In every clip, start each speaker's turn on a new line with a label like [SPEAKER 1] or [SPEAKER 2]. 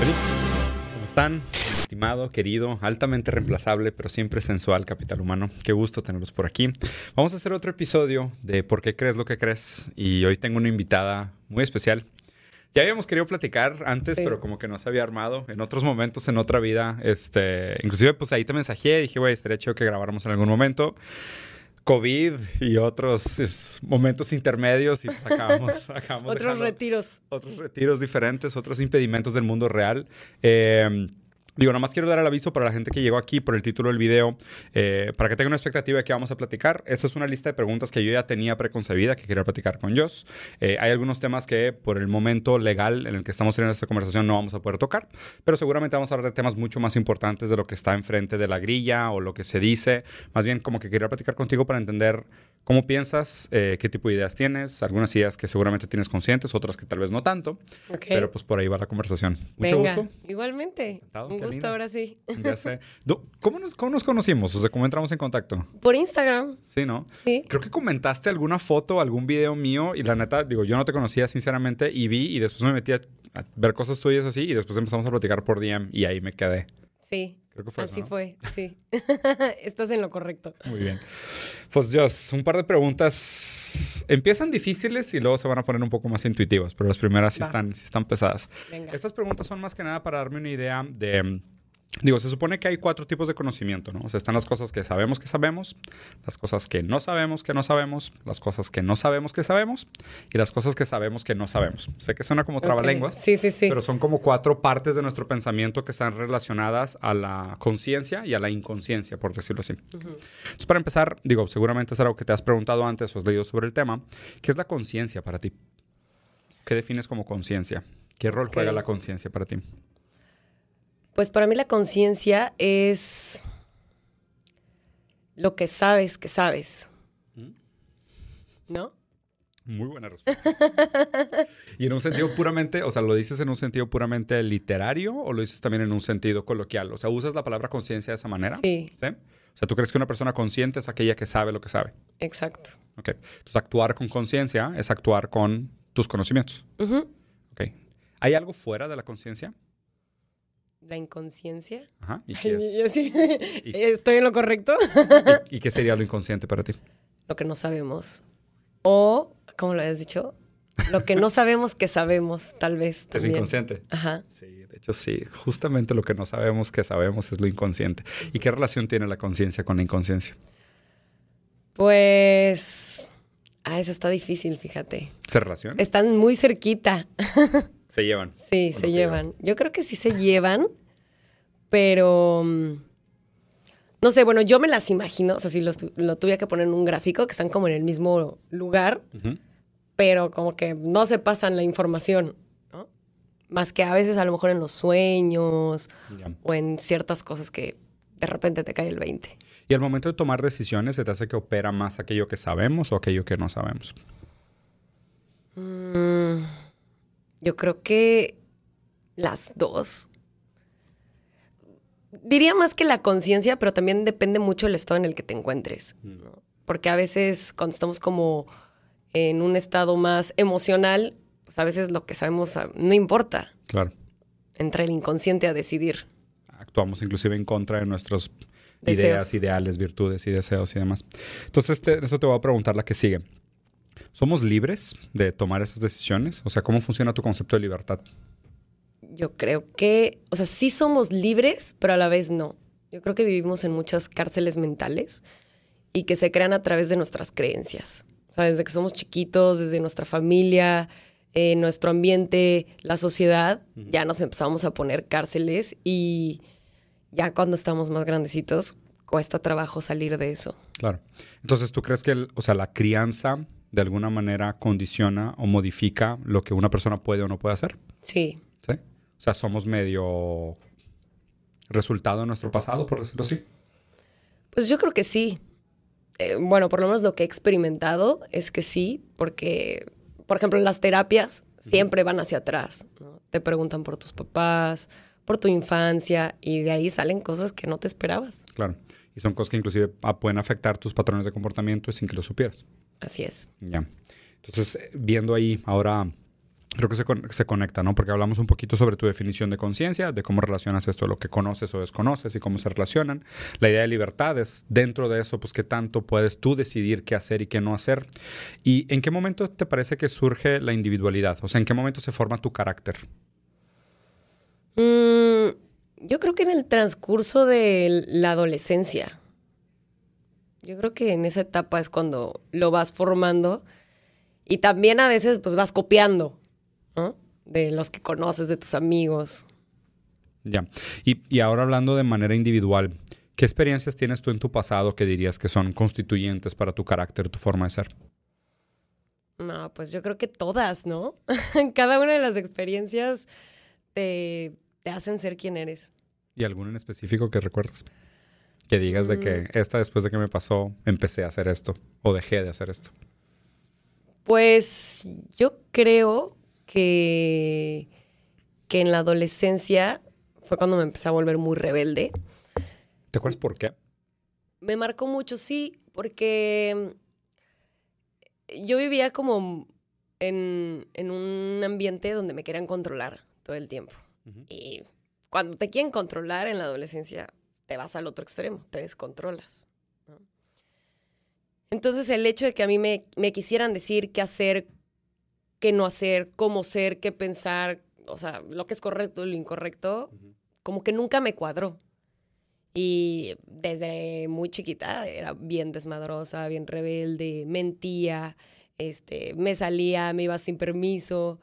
[SPEAKER 1] ¿Cómo están? Estimado, querido, altamente reemplazable, pero siempre sensual capital humano. Qué gusto tenerlos por aquí. Vamos a hacer otro episodio de ¿Por qué crees lo que crees? Y hoy tengo una invitada muy especial. Ya habíamos querido platicar antes,
[SPEAKER 2] Sí.
[SPEAKER 1] pero como que no se había armado. En otros momentos, en otra vida, este, inclusive pues ahí te mensajé, dije, güey, estaría chido que grabáramos en algún momento. COVID y otros es, momentos intermedios y pues acabamos, acabamos
[SPEAKER 2] Otros
[SPEAKER 1] dejando-
[SPEAKER 2] retiros.
[SPEAKER 1] otros retiros diferentes, otros impedimentos del mundo real. Eh, digo, nada más quiero dar el aviso para la gente que llegó aquí por el título del video, eh, para que tengan una expectativa de qué vamos a platicar. Esta es una lista de preguntas que yo ya tenía preconcebida, que quería platicar con Joss. Eh, hay algunos temas que por el momento legal en el que estamos teniendo esta conversación no vamos a poder tocar, pero seguramente vamos a hablar de temas mucho más importantes de lo que está enfrente de la grilla o lo que se dice. Más bien como que quería platicar contigo para entender cómo piensas, eh, qué tipo de ideas tienes, algunas ideas que seguramente tienes conscientes, otras que tal vez no tanto. Pero pues por ahí va la conversación. Mucho
[SPEAKER 2] Venga,
[SPEAKER 1] gusto.
[SPEAKER 2] igualmente.
[SPEAKER 1] Encantado,
[SPEAKER 2] Un
[SPEAKER 1] qué
[SPEAKER 2] gusto
[SPEAKER 1] linda.
[SPEAKER 2] ahora sí.
[SPEAKER 1] Ya sé. ¿Cómo nos, ¿Cómo nos conocimos? O sea, ¿cómo entramos en contacto?
[SPEAKER 2] Por Instagram,
[SPEAKER 1] Sí, ¿no?
[SPEAKER 2] sí.
[SPEAKER 1] Creo que comentaste alguna foto, algún video mío y la neta, digo, yo no te conocía sinceramente y vi y después me metí a, a ver cosas tuyas así y después empezamos a platicar por DM y ahí me quedé.
[SPEAKER 2] Sí.
[SPEAKER 1] Creo que fue eso,
[SPEAKER 2] Así
[SPEAKER 1] ¿no?
[SPEAKER 2] fue, sí. Estás en lo correcto.
[SPEAKER 1] Muy bien. Pues Dios, un par de preguntas. Empiezan difíciles y luego se van a poner un poco más intuitivas, pero las primeras sí
[SPEAKER 2] Va.
[SPEAKER 1] están, sí están pesadas.
[SPEAKER 2] Venga.
[SPEAKER 1] Estas preguntas son más que nada para darme una idea de... Digo, se supone que hay cuatro tipos de conocimiento, ¿no? O sea, están las cosas que sabemos que sabemos, las cosas que no sabemos que no sabemos, las cosas que no sabemos que sabemos y las cosas que sabemos que no sabemos. Sé que suena como trabalenguas,
[SPEAKER 2] Sí, sí, sí.
[SPEAKER 1] pero son como cuatro partes de nuestro pensamiento que están relacionadas a la conciencia y a la inconsciencia, por decirlo así.
[SPEAKER 2] Ujú.
[SPEAKER 1] Entonces, para empezar, digo, seguramente es algo que te has preguntado antes o has leído sobre el tema. ¿Qué es la conciencia para ti? ¿Qué defines como conciencia? ¿Qué rol
[SPEAKER 2] Ok.
[SPEAKER 1] juega la conciencia para ti?
[SPEAKER 2] Pues para mí la conciencia es lo que sabes que sabes. ¿No?
[SPEAKER 1] Muy buena respuesta. y en un sentido puramente, o sea, ¿lo dices en un sentido puramente literario o lo dices también en un sentido coloquial? O sea, ¿usas la palabra conciencia de esa manera?
[SPEAKER 2] Sí,
[SPEAKER 1] ¿Sí? O sea, ¿tú crees que una persona consciente es aquella que sabe lo que sabe?
[SPEAKER 2] exacto.
[SPEAKER 1] Ok. Entonces, actuar con conciencia es actuar con tus conocimientos. Ok. ¿Hay algo fuera de la conciencia?
[SPEAKER 2] La inconsciencia.
[SPEAKER 1] Ajá. ¿Y qué,
[SPEAKER 2] Ay,
[SPEAKER 1] es?
[SPEAKER 2] yo sí.
[SPEAKER 1] Y-
[SPEAKER 2] ¿Estoy en lo correcto?
[SPEAKER 1] ¿Y, y qué sería lo inconsciente para ti?
[SPEAKER 2] lo que no sabemos. O, ¿cómo lo habías dicho? Lo que no sabemos que sabemos, tal vez
[SPEAKER 1] Es
[SPEAKER 2] también.
[SPEAKER 1] inconsciente.
[SPEAKER 2] Ajá.
[SPEAKER 1] Sí, de hecho sí. Justamente lo que no sabemos que sabemos es lo inconsciente. ¿Y qué relación tiene la conciencia con la inconsciencia?
[SPEAKER 2] Pues. Ah, eso está difícil, fíjate.
[SPEAKER 1] ¿Se relaciona?
[SPEAKER 2] Están muy cerquita.
[SPEAKER 1] Se llevan.
[SPEAKER 2] Sí,
[SPEAKER 1] ¿O no
[SPEAKER 2] se
[SPEAKER 1] se
[SPEAKER 2] llevan. Yo creo que sí se llevan, pero. mm, No sé, bueno, yo me las imagino, o sea, si los lo tuviera que poner en un gráfico, que están como en el mismo lugar, pero como que no se pasan la información, ¿no? Más que a veces a lo mejor en los sueños o en ciertas cosas que de repente te cae el 20.
[SPEAKER 1] Y al momento de tomar decisiones, ¿se te hace que opera más aquello que sabemos o aquello que no sabemos?
[SPEAKER 2] Mm, yo creo que las dos. Diría más que la conciencia, pero también depende mucho del estado en el que te encuentres. ¿no? Porque a veces cuando estamos como en un estado más emocional, pues a veces lo que sabemos ah, no importa.
[SPEAKER 1] Claro.
[SPEAKER 2] Entra el inconsciente a decidir.
[SPEAKER 1] Actuamos inclusive en contra de nuestras
[SPEAKER 2] Deseos.
[SPEAKER 1] ideas, ideales, virtudes y deseos y demás. Entonces, te- eso te voy a preguntar la que sigue. ¿Somos libres de tomar esas decisiones? O sea, ¿cómo funciona tu concepto de libertad?
[SPEAKER 2] Yo creo que, o sea, sí somos libres, pero a la vez no. Yo creo que vivimos en muchas cárceles mentales y que se crean a través de nuestras creencias. O sea, desde que somos chiquitos, desde nuestra familia, eh, nuestro ambiente, la sociedad, ya nos empezamos a poner cárceles y ya cuando estamos más grandecitos cuesta trabajo salir de eso.
[SPEAKER 1] Claro. Entonces, ¿tú crees que el- o sea, la crianza de alguna manera condiciona o modifica lo que una persona puede o no puede hacer?
[SPEAKER 2] Sí,
[SPEAKER 1] ¿Sí? O sea, somos medio resultado de nuestro pasado, por decirlo así.
[SPEAKER 2] Pues yo creo que sí. Eh, bueno, por lo menos lo que he experimentado es que sí, porque, por ejemplo, las terapias siempre van hacia atrás. ¿no? Te preguntan por tus papás, por tu infancia, y de ahí salen cosas que no te esperabas.
[SPEAKER 1] Claro. Y son cosas que inclusive ah, pueden afectar tus patrones de comportamiento sin que lo supieras.
[SPEAKER 2] Así es.
[SPEAKER 1] Ya. Entonces, viendo ahí ahora creo que se, se, conecta, ¿no? Porque hablamos un poquito sobre tu definición de conciencia, de cómo relacionas esto lo que conoces o desconoces y cómo se relacionan. La idea de libertad es dentro de eso, pues qué tanto puedes tú decidir qué hacer y qué no hacer. ¿Y en qué momento te parece que surge la individualidad? O sea, ¿en qué momento se forma tu carácter?
[SPEAKER 2] Mm, yo creo que en el transcurso de la adolescencia. Yo creo que en esa etapa es cuando lo vas formando y también a veces pues vas copiando de los que conoces, de tus amigos.
[SPEAKER 1] Ya. Y, ahora hablando de manera individual, ¿qué experiencias tienes tú en tu pasado que dirías que son constituyentes para tu carácter, tu forma de ser?
[SPEAKER 2] No, pues yo creo que todas, ¿no? Cada una de las experiencias te, hacen ser quien eres.
[SPEAKER 1] ¿Y alguna en específico que recuerdas? Que digas de que mm. esta después de que me pasó empecé a hacer esto o dejé de hacer esto.
[SPEAKER 2] Pues yo creo que, que en la adolescencia fue cuando me empecé a volver muy rebelde.
[SPEAKER 1] ¿Te acuerdas por qué?
[SPEAKER 2] Me marcó mucho, sí, porque yo vivía como en, un ambiente donde me querían controlar todo el tiempo. Y cuando te quieren controlar en la adolescencia, te vas al otro extremo, te descontrolas. Entonces el hecho de que a mí me, me quisieran decir qué hacer, qué no hacer, cómo ser, qué pensar, o sea, lo que es correcto y lo incorrecto, como que nunca me cuadró. Y desde muy chiquita era bien desmadrosa, bien rebelde, mentía, este, me salía, me iba sin permiso.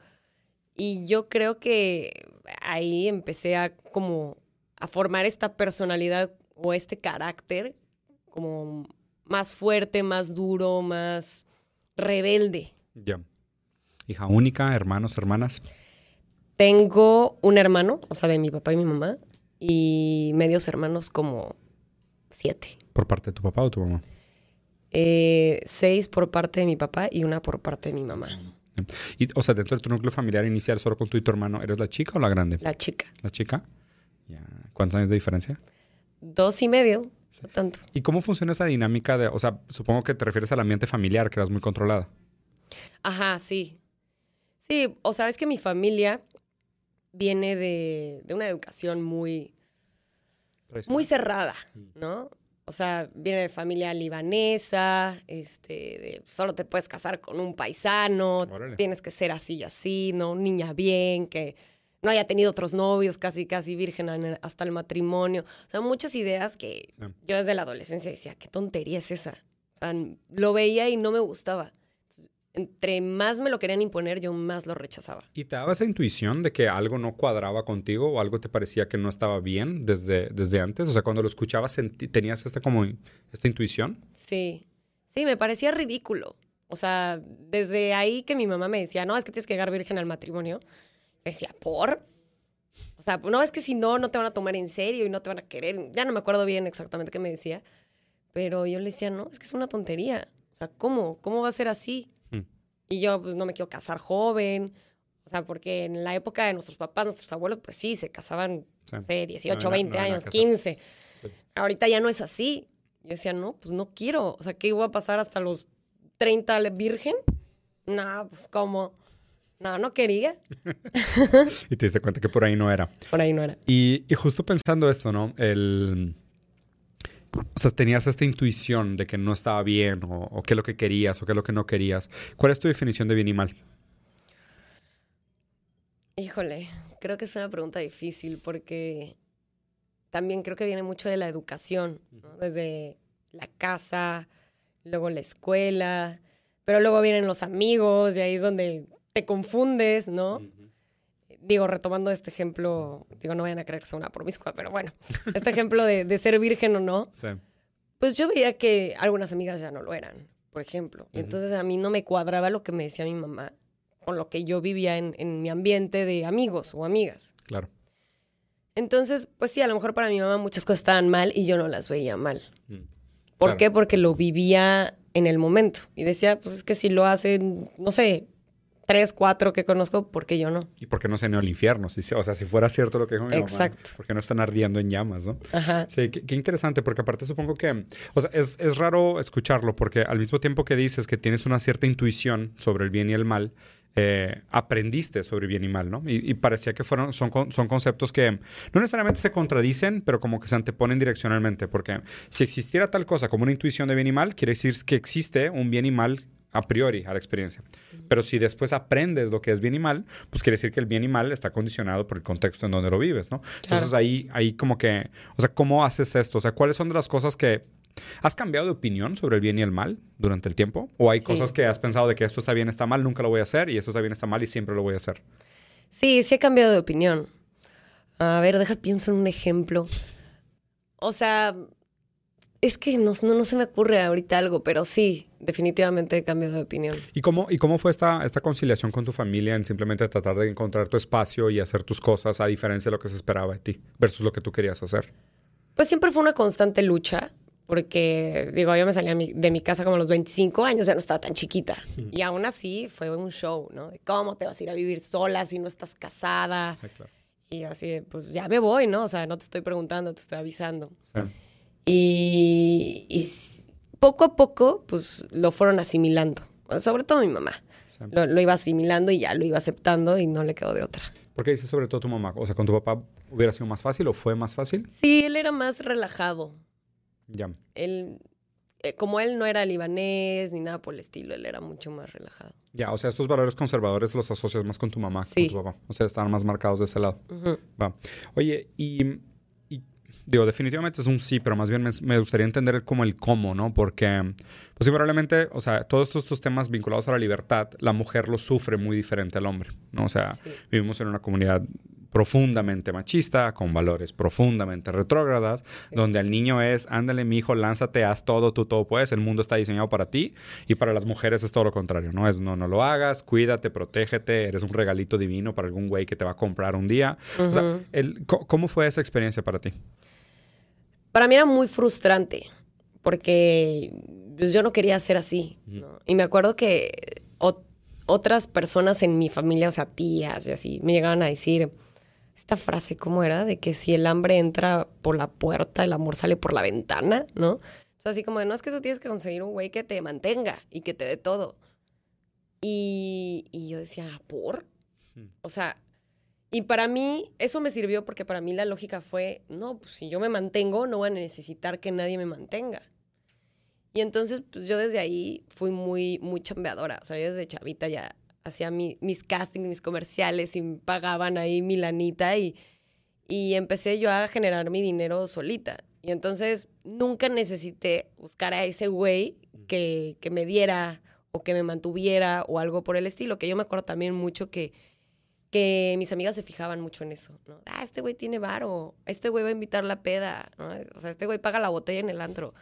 [SPEAKER 2] Y yo creo que ahí empecé a como a formar esta personalidad o este carácter como más fuerte, más duro, más rebelde.
[SPEAKER 1] Ya. Hija única, hermanos, hermanas.
[SPEAKER 2] Tengo un hermano, o sea, de mi papá y mi mamá, y medios hermanos como siete.
[SPEAKER 1] ¿Por parte de tu papá o tu mamá?
[SPEAKER 2] Eh, seis por parte de mi papá y una por parte de mi mamá.
[SPEAKER 1] Y, o sea, dentro de tu núcleo familiar inicial, solo con tú y tu hermano, ¿eres la chica o la grande?
[SPEAKER 2] La chica.
[SPEAKER 1] ¿La chica? ¿Cuántos años de diferencia?
[SPEAKER 2] Dos y medio, tanto.
[SPEAKER 1] ¿Y cómo funciona esa dinámica de, o sea, supongo que te refieres al ambiente familiar, que eras muy controlada?
[SPEAKER 2] Ajá, sí. Sí, o sea, es que mi familia viene de, una educación muy, muy cerrada, mm. ¿no? O sea, viene de familia libanesa, este, de, solo te puedes casar con un paisano, tienes que ser así y así, ¿no? Niña bien, que no haya tenido otros novios, casi, casi virgen hasta el matrimonio. O sea, muchas ideas que yo desde la adolescencia decía, qué tontería es esa. O sea, lo veía y no me gustaba entre más me lo querían imponer, yo más lo rechazaba.
[SPEAKER 1] ¿Y te daba esa intuición de que algo no cuadraba contigo o algo te parecía que no estaba bien desde, desde antes? O sea, cuando lo escuchabas, ¿tenías esta, como, esta intuición?
[SPEAKER 2] Sí, sí, me parecía ridículo. O sea, desde ahí que mi mamá me decía, no, es que tienes que llegar virgen al matrimonio, decía, ¿por? O sea, no, es que si no, no te van a tomar en serio y no te van a querer. Ya no me acuerdo bien exactamente qué me decía, pero yo le decía, no, es que es una tontería. O sea, ¿cómo? ¿Cómo va a ser así? Y yo pues no me quiero casar joven. O sea, porque en la época de nuestros papás, nuestros abuelos, pues sí, se casaban, no sé, 18, 20 años, 15. Ahorita ya no es así. Yo decía, no, pues no quiero. O sea, ¿qué iba a pasar hasta los 30 virgen? No, pues cómo. No, no quería.
[SPEAKER 1] y te diste cuenta que por ahí no era.
[SPEAKER 2] Por ahí no era.
[SPEAKER 1] Y, y justo pensando esto, ¿no? El o sea, tenías esta intuición de que no estaba bien o, qué es lo que querías o qué es lo que no querías. ¿Cuál es tu definición de bien y mal?
[SPEAKER 2] Híjole, creo que es una pregunta difícil porque también creo que viene mucho de la educación, desde la casa, luego la escuela, pero luego vienen los amigos y ahí es donde te confundes, ¿no? Digo, retomando este ejemplo, digo, no vayan a creer que soy una promiscua, pero bueno, este ejemplo de, ser virgen o no, pues yo veía que algunas amigas ya no lo eran, por ejemplo. Y entonces a mí no me cuadraba lo que me decía mi mamá con lo que yo vivía en, mi ambiente de amigos o amigas.
[SPEAKER 1] Claro.
[SPEAKER 2] Entonces, pues sí, a lo mejor para mi mamá muchas cosas estaban mal y yo no las veía mal. Mm. ¿Por qué? Porque lo vivía en el momento. Y decía, pues es que si lo hacen, no sé, tres, cuatro que conozco, ¿por qué yo no?
[SPEAKER 1] ¿Y por qué no se al infierno? Si, o sea, si fuera cierto lo que dijo mi Exacto. ¿por qué no están ardiendo en llamas, no?
[SPEAKER 2] Ajá.
[SPEAKER 1] Sí, qué, interesante, porque aparte supongo que, o sea, es, raro escucharlo, porque al mismo tiempo que dices que tienes una cierta intuición sobre el bien y el mal, eh, aprendiste sobre bien y mal, ¿no? Y, parecía que fueron, son, son conceptos que no necesariamente se contradicen, pero como que se anteponen direccionalmente, porque si existiera tal cosa como una intuición de bien y mal, quiere decir que existe un bien y mal a priori a la experiencia. Pero si después aprendes lo que es bien y mal, pues quiere decir que el bien y mal está condicionado por el contexto en donde lo vives, ¿no? Entonces ahí, ahí como que, o sea, ¿cómo haces esto? O sea, ¿cuáles son de las cosas que... ¿Has cambiado de opinión sobre el bien y el mal durante el tiempo? ¿O hay cosas que has pensado de que esto está bien, está mal, nunca lo voy a hacer, y esto está bien, está mal y siempre lo voy a hacer?
[SPEAKER 2] Sí, sí he cambiado de opinión. A ver, deja, pienso en un ejemplo. O sea, es que no, no, se me ocurre ahorita algo, pero sí, definitivamente he cambiado de opinión.
[SPEAKER 1] ¿Y cómo, y cómo fue esta, esta conciliación con tu familia en simplemente tratar de encontrar tu espacio y hacer tus cosas a diferencia de lo que se esperaba de ti versus lo que tú querías hacer?
[SPEAKER 2] Pues siempre fue una constante lucha, porque, digo, yo me salía de mi casa como a los 25 años, ya no estaba tan chiquita. Y aún así fue un show, ¿no? De cómo te vas a ir a vivir sola si no estás casada. Sí, claro. Y así, pues ya me voy, ¿no? O sea, no te estoy preguntando, te estoy avisando. Sí. Y, poco a poco, pues lo fueron asimilando, sobre todo mi mamá. Lo, iba asimilando y ya lo iba aceptando y no le quedó de otra.
[SPEAKER 1] ¿Por qué dices sobre todo tu mamá? O sea, ¿con tu papá hubiera sido más fácil o fue más fácil?
[SPEAKER 2] Sí, él era más relajado.
[SPEAKER 1] Ya.
[SPEAKER 2] Él, eh, como él no era libanés ni nada por el estilo, él era mucho más relajado.
[SPEAKER 1] Ya, o sea, estos valores conservadores los asocias más con tu mamá que con tu papá. O sea, estaban más marcados de ese lado. Va. Oye, y Digo, definitivamente es un sí, pero más bien me, gustaría entender como el cómo, ¿no? Porque, pues sí, probablemente, o sea, todos estos, temas vinculados a la libertad, la mujer los sufre muy diferente al hombre, ¿no? O sea, vivimos en una comunidad profundamente machista, con valores profundamente retrógradas, donde el niño es, ándale, mi hijo, lánzate, haz todo, tú todo puedes, el mundo está diseñado para ti, y para las mujeres es todo lo contrario, ¿no? Es, no, no lo hagas, cuídate, protégete, eres un regalito divino para algún güey que te va a comprar un día. O sea, ¿cómo fue esa experiencia para ti?
[SPEAKER 2] para mí era muy frustrante porque pues, yo no quería ser así. Y me acuerdo que otras personas en mi familia, o sea, tías y así, me llegaban a decir esta frase, ¿cómo era? De que si el hambre entra por la puerta, el amor sale por la ventana, ¿no? O sea, así como de, no es que tú tienes que conseguir un güey que te mantenga y que te dé todo. Y, y yo decía, ¿por? O sea, y para mí, eso me sirvió porque para mí la lógica fue, no, pues si yo me mantengo, no voy a necesitar que nadie me mantenga. Y entonces, pues yo desde ahí fui muy, muy chambeadora. O sea, yo desde chavita ya hacía mis castings, mis comerciales y pagaban ahí mi lanita y, y empecé yo a generar mi dinero solita. Y entonces nunca necesité buscar a ese güey que, que me diera o que me mantuviera o algo por el estilo. Que yo me acuerdo también mucho que que mis amigas se fijaban mucho en eso, ¿no? Ah, este güey tiene varo, este güey va a invitar la peda, ¿no? O sea, este güey paga la botella en el antro.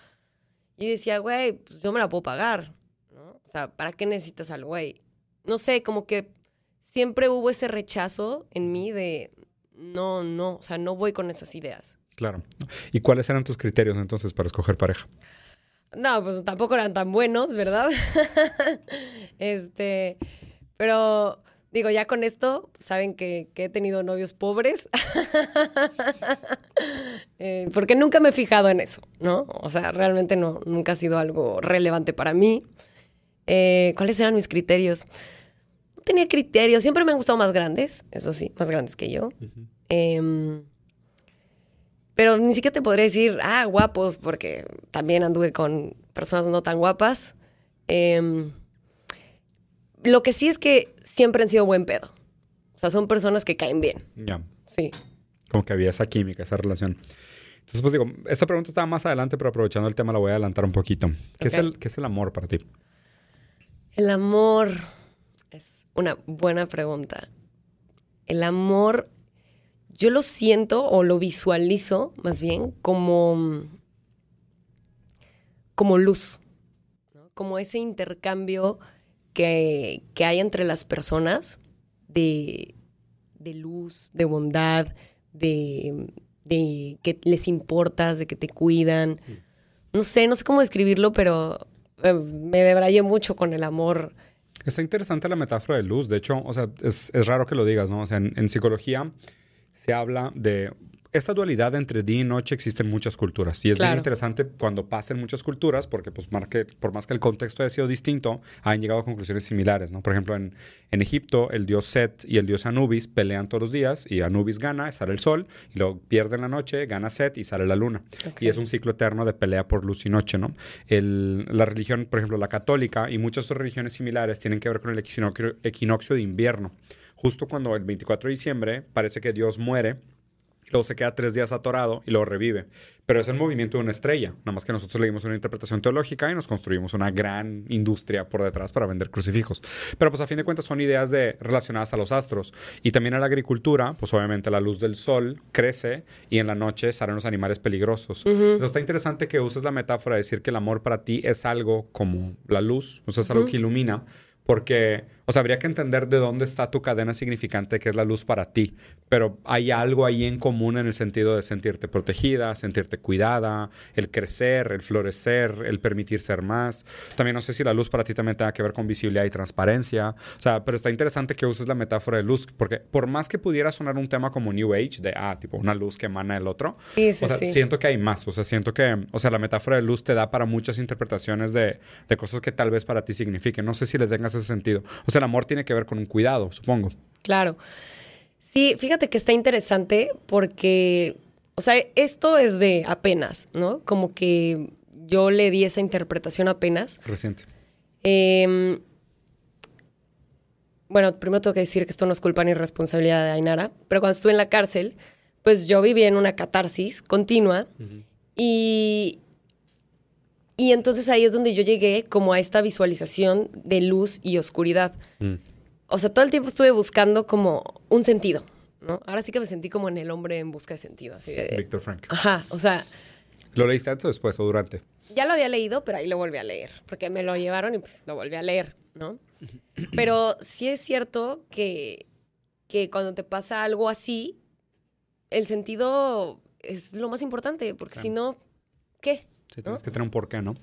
[SPEAKER 2] Y decía, güey, pues yo me la puedo pagar, ¿no? O sea, ¿para qué necesitas al güey? No sé, como que siempre hubo ese rechazo en mí de, no, no, o sea, no voy con esas ideas.
[SPEAKER 1] Claro. ¿Y cuáles eran tus criterios entonces para escoger pareja?
[SPEAKER 2] No, pues tampoco eran tan buenos, ¿verdad? este, pero Digo, ya con esto saben que, he tenido novios pobres, eh, porque nunca me he fijado en eso, ¿no? O sea, realmente no, nunca ha sido algo relevante para mí. Eh, ¿Cuáles eran mis criterios? Tenía criterios, siempre me han gustado más grandes, eso sí, más grandes que yo. Em, pero ni siquiera te podría decir, ah, guapos, porque también anduve con personas no tan guapas. Eh, lo que sí es que siempre han sido buen pedo. O sea, son personas que caen bien.
[SPEAKER 1] Ya.
[SPEAKER 2] Sí.
[SPEAKER 1] Como que había esa química, esa relación. Entonces, pues digo, esta pregunta estaba más adelante, pero aprovechando el tema la voy a adelantar un poquito. ¿Qué, es, el, ¿qué es el amor para ti?
[SPEAKER 2] El amor una buena pregunta. El amor, yo lo siento o lo visualizo más bien como, como luz, como ese intercambio que, hay entre las personas de, luz, de bondad, de, que les importas, de que te cuidan. No sé, no sé cómo describirlo, pero eh, me debrayé mucho con el amor.
[SPEAKER 1] Está interesante la metáfora de luz. De hecho, o sea, es, raro que lo digas, ¿no? O sea, en, en psicología se habla de esta dualidad entre día y noche existe en muchas culturas. Y es bien
[SPEAKER 2] Claro.
[SPEAKER 1] interesante cuando pasa en muchas culturas, porque pues mar- que- por más que el contexto haya sido distinto, han llegado a conclusiones similares, ¿no? Por ejemplo, en, en Egipto, el dios Set y el dios Anubis pelean todos los días y Anubis gana, sale el sol, y luego pierde en la noche, gana Set y sale la luna. Y es un ciclo eterno de pelea por luz y noche, ¿no? El- la religión, por ejemplo, la católica y muchas otras religiones similares tienen que ver con el equinoccio, equinoccio de invierno. Justo cuando el 24 de diciembre parece que Dios muere, luego se queda tres días atorado y luego revive. Pero es el movimiento de una estrella. Nada más que nosotros leímos una interpretación teológica y nos construimos una gran industria por detrás para vender crucifijos. Pero pues a fin de cuentas son ideas de, relacionadas a los astros. Y también a la agricultura, pues obviamente la luz del sol crece y en la noche salen los animales peligrosos. Entonces está interesante que uses la metáfora de decir que el amor para ti es algo como la luz, o sea, es algo que ilumina. Porque, o sea, habría que entender de dónde está tu cadena significante, que es la luz para ti. Pero hay algo ahí en común en el sentido de sentirte protegida, sentirte cuidada, el crecer, el florecer, el permitir ser más. También no sé si la luz para ti también tenga que ver con visibilidad y transparencia. O sea, pero está interesante que uses la metáfora de luz, porque por más que pudiera sonar un tema como New Age, de, ah, tipo una luz que emana el otro,
[SPEAKER 2] Sí, sí,
[SPEAKER 1] o sea,
[SPEAKER 2] sí.
[SPEAKER 1] siento que hay más. O sea, siento que, o sea, la metáfora de luz te da para muchas interpretaciones de, de cosas que tal vez para ti signifiquen. No sé si le tengas ese sentido. O sea, el amor tiene que ver con un cuidado, supongo.
[SPEAKER 2] Claro. Sí, fíjate que está interesante porque, o sea, esto es de apenas, ¿no? Como que yo le di esa interpretación apenas.
[SPEAKER 1] Reciente.
[SPEAKER 2] Em, bueno, primero tengo que decir que esto no es culpa ni responsabilidad de Ainara, pero cuando estuve en la cárcel, pues yo viví en una catarsis continua y, y entonces ahí es donde yo llegué como a esta visualización de luz y oscuridad.
[SPEAKER 1] Mm.
[SPEAKER 2] O sea, todo el tiempo estuve buscando como un sentido, ¿no? Ahora sí que me sentí como en el hombre en busca de sentido, así de...
[SPEAKER 1] Víctor Frank.
[SPEAKER 2] Ajá, o sea,
[SPEAKER 1] ¿Lo leíste antes o después o durante?
[SPEAKER 2] ya lo había leído, pero ahí lo volví a leer, porque me lo llevaron y pues lo volví a leer, ¿no? Pero sí es cierto que, que cuando te pasa algo así, el sentido es lo más importante, porque
[SPEAKER 1] Claro.
[SPEAKER 2] si no, ¿qué?
[SPEAKER 1] Sí, tienes que tener un porqué, ¿no?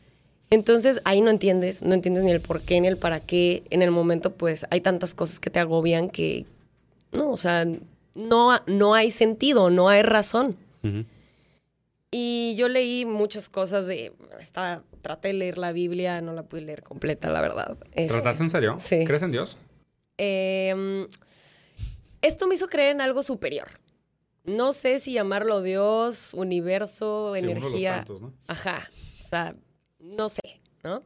[SPEAKER 2] Entonces ahí no entiendes, no entiendes ni el por qué ni el para qué. En el momento, pues hay tantas cosas que te agobian que, no, o sea, no, no hay sentido, no hay razón. Y yo leí muchas cosas de. Esta, traté de leer la Biblia, no la pude leer completa, la verdad. Este,
[SPEAKER 1] ¿Trataste en serio?
[SPEAKER 2] Sí.
[SPEAKER 1] ¿Crees en Dios?
[SPEAKER 2] em, esto me hizo creer en algo superior. No sé si llamarlo Dios, universo,
[SPEAKER 1] Sí, uno de los
[SPEAKER 2] energía.
[SPEAKER 1] tantos, ¿no?
[SPEAKER 2] Ajá. O sea, no sé, ¿no?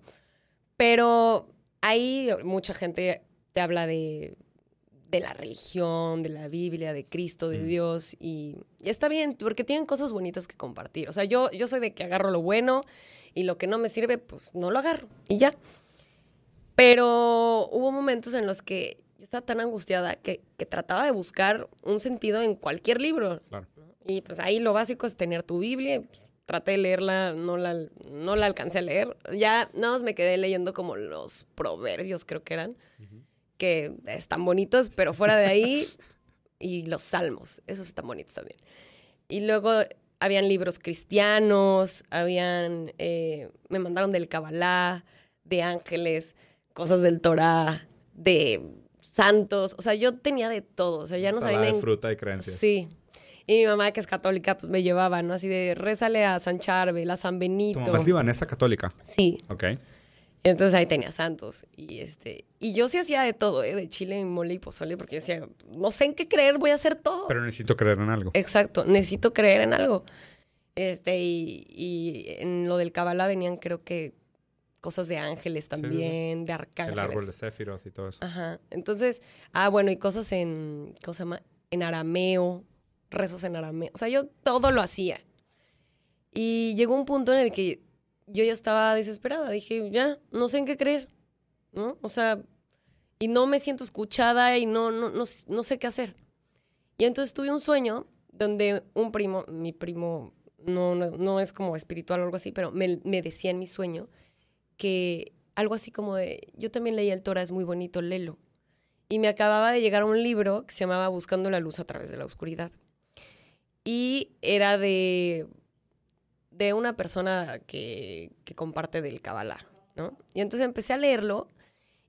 [SPEAKER 2] Pero ahí mucha gente te habla de, de la religión, de la Biblia, de Cristo, de
[SPEAKER 1] Mm.
[SPEAKER 2] Dios. Y, y está bien, porque tienen cosas bonitas que compartir. O sea, yo, yo soy de que agarro lo bueno y lo que no me sirve, pues no lo agarro. Y ya. Pero hubo momentos en los que estaba tan angustiada que, que trataba de buscar un sentido en cualquier libro.
[SPEAKER 1] Claro.
[SPEAKER 2] Y pues ahí lo básico es tener tu Biblia. Traté de leerla, no la, no la alcancé a leer. Ya nada más me quedé leyendo como los proverbios, creo que eran, que están bonitos, pero fuera de ahí, y los salmos, esos están bonitos también. Y luego habían libros cristianos, habían, eh, me mandaron del Kabbalah, de ángeles, cosas del Torah, de santos, o sea, yo tenía de todo, o sea, ya no sabía
[SPEAKER 1] de fruta y creencias.
[SPEAKER 2] Sí. Y mi mamá, que es católica, pues me llevaba, ¿no? Así de, rézale a San Charbel, a San Benito.
[SPEAKER 1] Tu mamá es libanesa católica.
[SPEAKER 2] Sí.
[SPEAKER 1] Ok.
[SPEAKER 2] Entonces ahí tenía santos. Y este y yo sí hacía de todo, ¿eh? De chile, mole y pozole, porque decía, no sé en qué creer, voy a hacer todo.
[SPEAKER 1] Pero necesito creer en algo.
[SPEAKER 2] Exacto, necesito creer en algo. Este, y, y en lo del Kabbalah venían, creo que, cosas de ángeles
[SPEAKER 1] sí, sí.
[SPEAKER 2] también, de
[SPEAKER 1] El
[SPEAKER 2] arcángeles.
[SPEAKER 1] árbol de Sephiroth y todo eso.
[SPEAKER 2] Ajá. Entonces, ah, bueno, y cosas en, ¿cómo se llama? En arameo, rezos en arameo. O sea, yo todo lo hacía. Y llegó un punto en el que yo ya estaba desesperada. Dije, ya, no sé en qué creer, ¿no? O sea, y no me siento escuchada y no, no, no, no sé qué hacer. Y entonces tuve un sueño donde un primo, mi primo, no, no, no es como espiritual o algo así, pero me, me decía en mi sueño que algo así como de, yo también leí el Torah, es muy bonito, léelo. Y me acababa de llegar un libro que se llamaba Buscando la luz a través de la oscuridad. Y era de, de una persona que, que comparte del Kabbalah, ¿no? Y entonces empecé a leerlo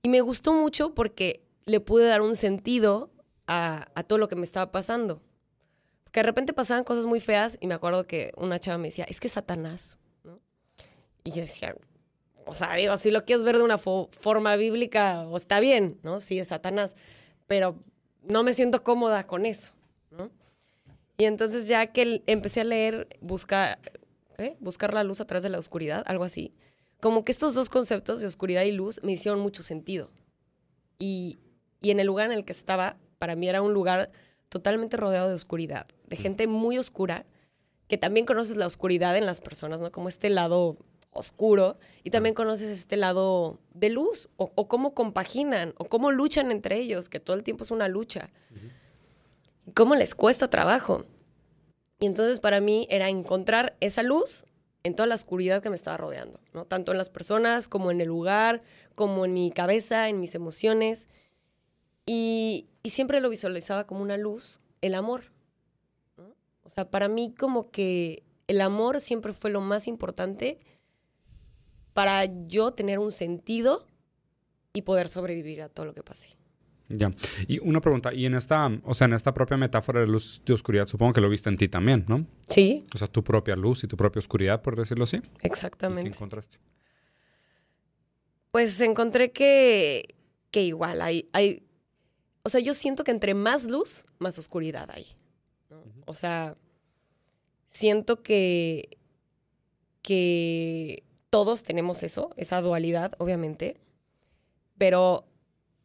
[SPEAKER 2] y me gustó mucho porque le pude dar un sentido a, a todo lo que me estaba pasando. que de repente pasaban cosas muy feas y me acuerdo que una chava me decía, es que Satanás. Y yo decía, o sea, digo, si lo quieres ver de una forma bíblica, o está bien, ¿no? Sí, es Satanás, pero no me siento cómoda con eso, ¿no? Y entonces ya que empecé a leer, buscar, buscar la luz a través de la oscuridad, algo así, como que estos dos conceptos de oscuridad y luz me hicieron mucho sentido. Y, y en el lugar en el que estaba, para mí era un lugar totalmente rodeado de oscuridad, de mm. gente muy oscura, que también conoces la oscuridad en las personas, ¿no? Como este lado oscuro, y también conoces este lado de luz, o, cómo compaginan, o cómo luchan entre ellos, que todo el tiempo es una lucha. cómo les cuesta trabajo. Y entonces para mí era encontrar esa luz en toda la oscuridad que me estaba rodeando, ¿no? Tanto en las personas, como en el lugar, como en mi cabeza, en mis emociones. Y, y siempre lo visualizaba como una luz, el amor. O sea, para mí como que el amor siempre fue lo más importante para yo tener un sentido y poder sobrevivir a todo lo que pasé.
[SPEAKER 1] Ya. Y una pregunta, y en esta, o sea, en esta propia metáfora de luz y oscuridad, supongo que lo viste en ti también, ¿no?
[SPEAKER 2] Sí.
[SPEAKER 1] O sea, tu propia luz y tu propia oscuridad, por decirlo así.
[SPEAKER 2] Exactamente.
[SPEAKER 1] ¿Qué encontraste?
[SPEAKER 2] Pues encontré que, que igual hay, hay o sea, yo siento que entre más luz, más oscuridad hay. O sea, siento que, que todos tenemos eso, esa dualidad, obviamente, pero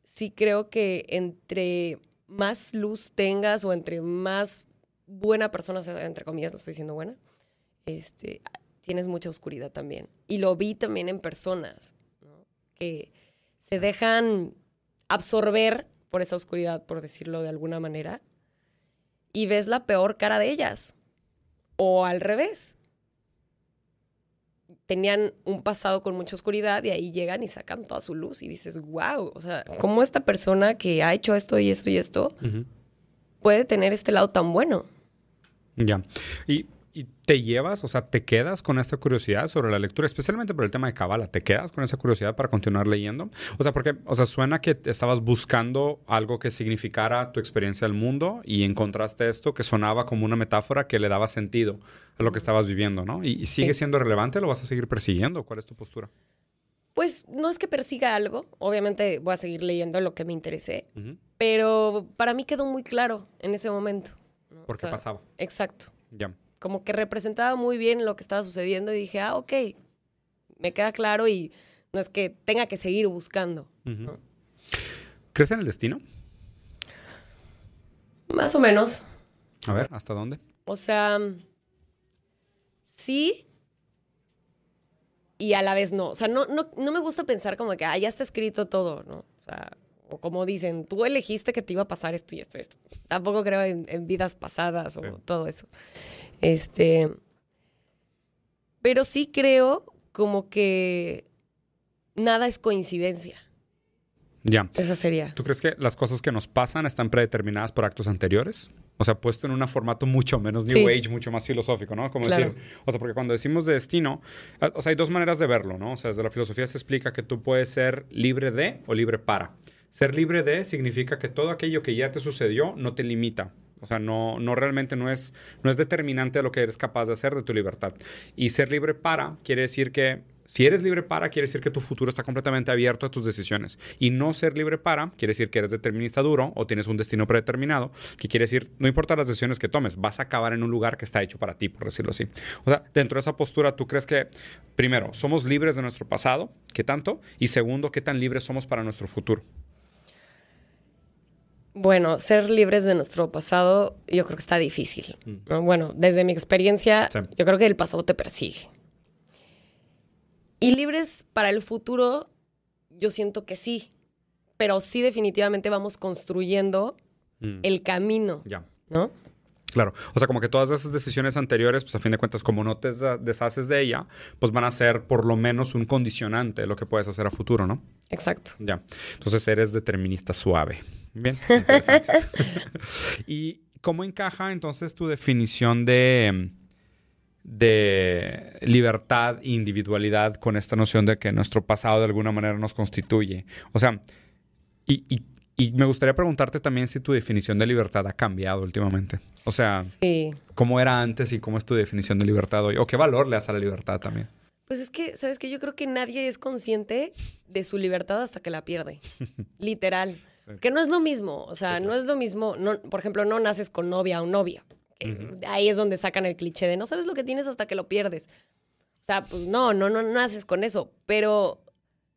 [SPEAKER 2] sí creo que entre más luz tengas o entre más buena persona, entre comillas, no estoy diciendo buena, este, tienes mucha oscuridad también. Y lo vi también en personas que se dejan absorber por esa oscuridad, por decirlo de alguna manera, y ves la peor cara de ellas. O al revés. Tenían un pasado con mucha oscuridad y ahí llegan y sacan toda su luz y dices, wow, o sea, ¿cómo esta persona que ha hecho esto y esto y esto puede tener este lado tan bueno?
[SPEAKER 1] Ya. Y ¿Y te llevas, o sea, te quedas con esta curiosidad sobre la lectura, especialmente por el tema de Kabbalah? ¿Te quedas con esa curiosidad para continuar leyendo? O sea, porque, o sea, suena que estabas buscando algo que significara tu experiencia del mundo y encontraste esto que sonaba como una metáfora que le daba sentido a lo que estabas viviendo, ¿no? ¿Y, sigue siendo relevante? ¿Lo vas a seguir persiguiendo? ¿Cuál es tu postura?
[SPEAKER 2] Pues no es que persiga algo, obviamente voy a seguir leyendo lo que me interese, pero para mí quedó muy claro en ese momento.
[SPEAKER 1] ¿Por qué pasaba?
[SPEAKER 2] Exacto.
[SPEAKER 1] Ya
[SPEAKER 2] como que representaba muy bien lo que estaba sucediendo y dije, ah, ok, me queda claro y no es que tenga que seguir buscando.
[SPEAKER 1] ¿Crees en el destino?
[SPEAKER 2] Más o menos.
[SPEAKER 1] A ver, ¿hasta dónde?
[SPEAKER 2] O sea, sí y a la vez no. O sea, no, no, me gusta pensar como que, ah, ya está escrito todo, ¿no? O sea, o como dicen, tú elegiste que te iba a pasar esto y esto y esto. Tampoco creo en, vidas pasadas o todo eso. Este, pero sí creo como que nada es coincidencia.
[SPEAKER 1] Ya.
[SPEAKER 2] Eso sería.
[SPEAKER 1] ¿Tú crees que las cosas que nos pasan están predeterminadas por actos anteriores? O sea, puesto en un formato mucho menos New Age, mucho más filosófico, ¿no? Como decir, o sea, porque cuando decimos de destino, eh, o sea, hay dos maneras de verlo, ¿no? O sea, desde la filosofía se explica que tú puedes ser libre de o libre para. Ser libre de significa que todo aquello que ya te sucedió no te limita. O sea, no, no realmente no es, no es determinante de lo que eres capaz de hacer de tu libertad. Y ser libre para quiere decir que si eres libre para, quiere decir que tu futuro está completamente abierto a tus decisiones. Y no ser libre para, quiere decir que eres determinista duro o tienes un destino predeterminado, que quiere decir, no importa las decisiones que tomes, vas a acabar en un lugar que está hecho para ti, por decirlo así. O sea, dentro de esa postura, ¿tú crees que, primero, somos libres de nuestro pasado? ¿Qué tanto? Y segundo, ¿qué tan libres somos para nuestro futuro?
[SPEAKER 2] Bueno, ser libres de nuestro pasado yo creo que está difícil. Mm. Bueno, desde mi experiencia, yo creo que el pasado te persigue. Y libres para el futuro, yo siento que sí, pero sí definitivamente vamos construyendo mm. el camino, ya. ¿no?
[SPEAKER 1] Claro, o sea, como que todas esas decisiones anteriores, pues a fin de cuentas, como no te deshaces de ella, pues van a ser por lo menos un condicionante de lo que puedes hacer a futuro, ¿no?
[SPEAKER 2] Exacto.
[SPEAKER 1] Ya. Entonces eres determinista suave. Bien. ¿Y cómo encaja entonces tu definición de, de libertad e individualidad con esta noción de que nuestro pasado de alguna manera nos constituye? O sea, y y me gustaría preguntarte también si tu definición de libertad ha cambiado últimamente. O sea,
[SPEAKER 2] Sí.
[SPEAKER 1] ¿cómo era antes y cómo es tu definición de libertad hoy? ¿O qué valor le das a la libertad también?
[SPEAKER 2] Pues es que, ¿sabes qué? Yo creo que nadie es consciente de su libertad hasta que la pierde. Literal.
[SPEAKER 1] Sí.
[SPEAKER 2] Que no es lo mismo. O sea,
[SPEAKER 1] Sí, claro.
[SPEAKER 2] no es lo mismo. No, por ejemplo, no naces con novia o novio. que Ahí es donde sacan el cliché de no sabes lo que tienes hasta que lo pierdes. O sea, pues no, no, no naces con eso. Pero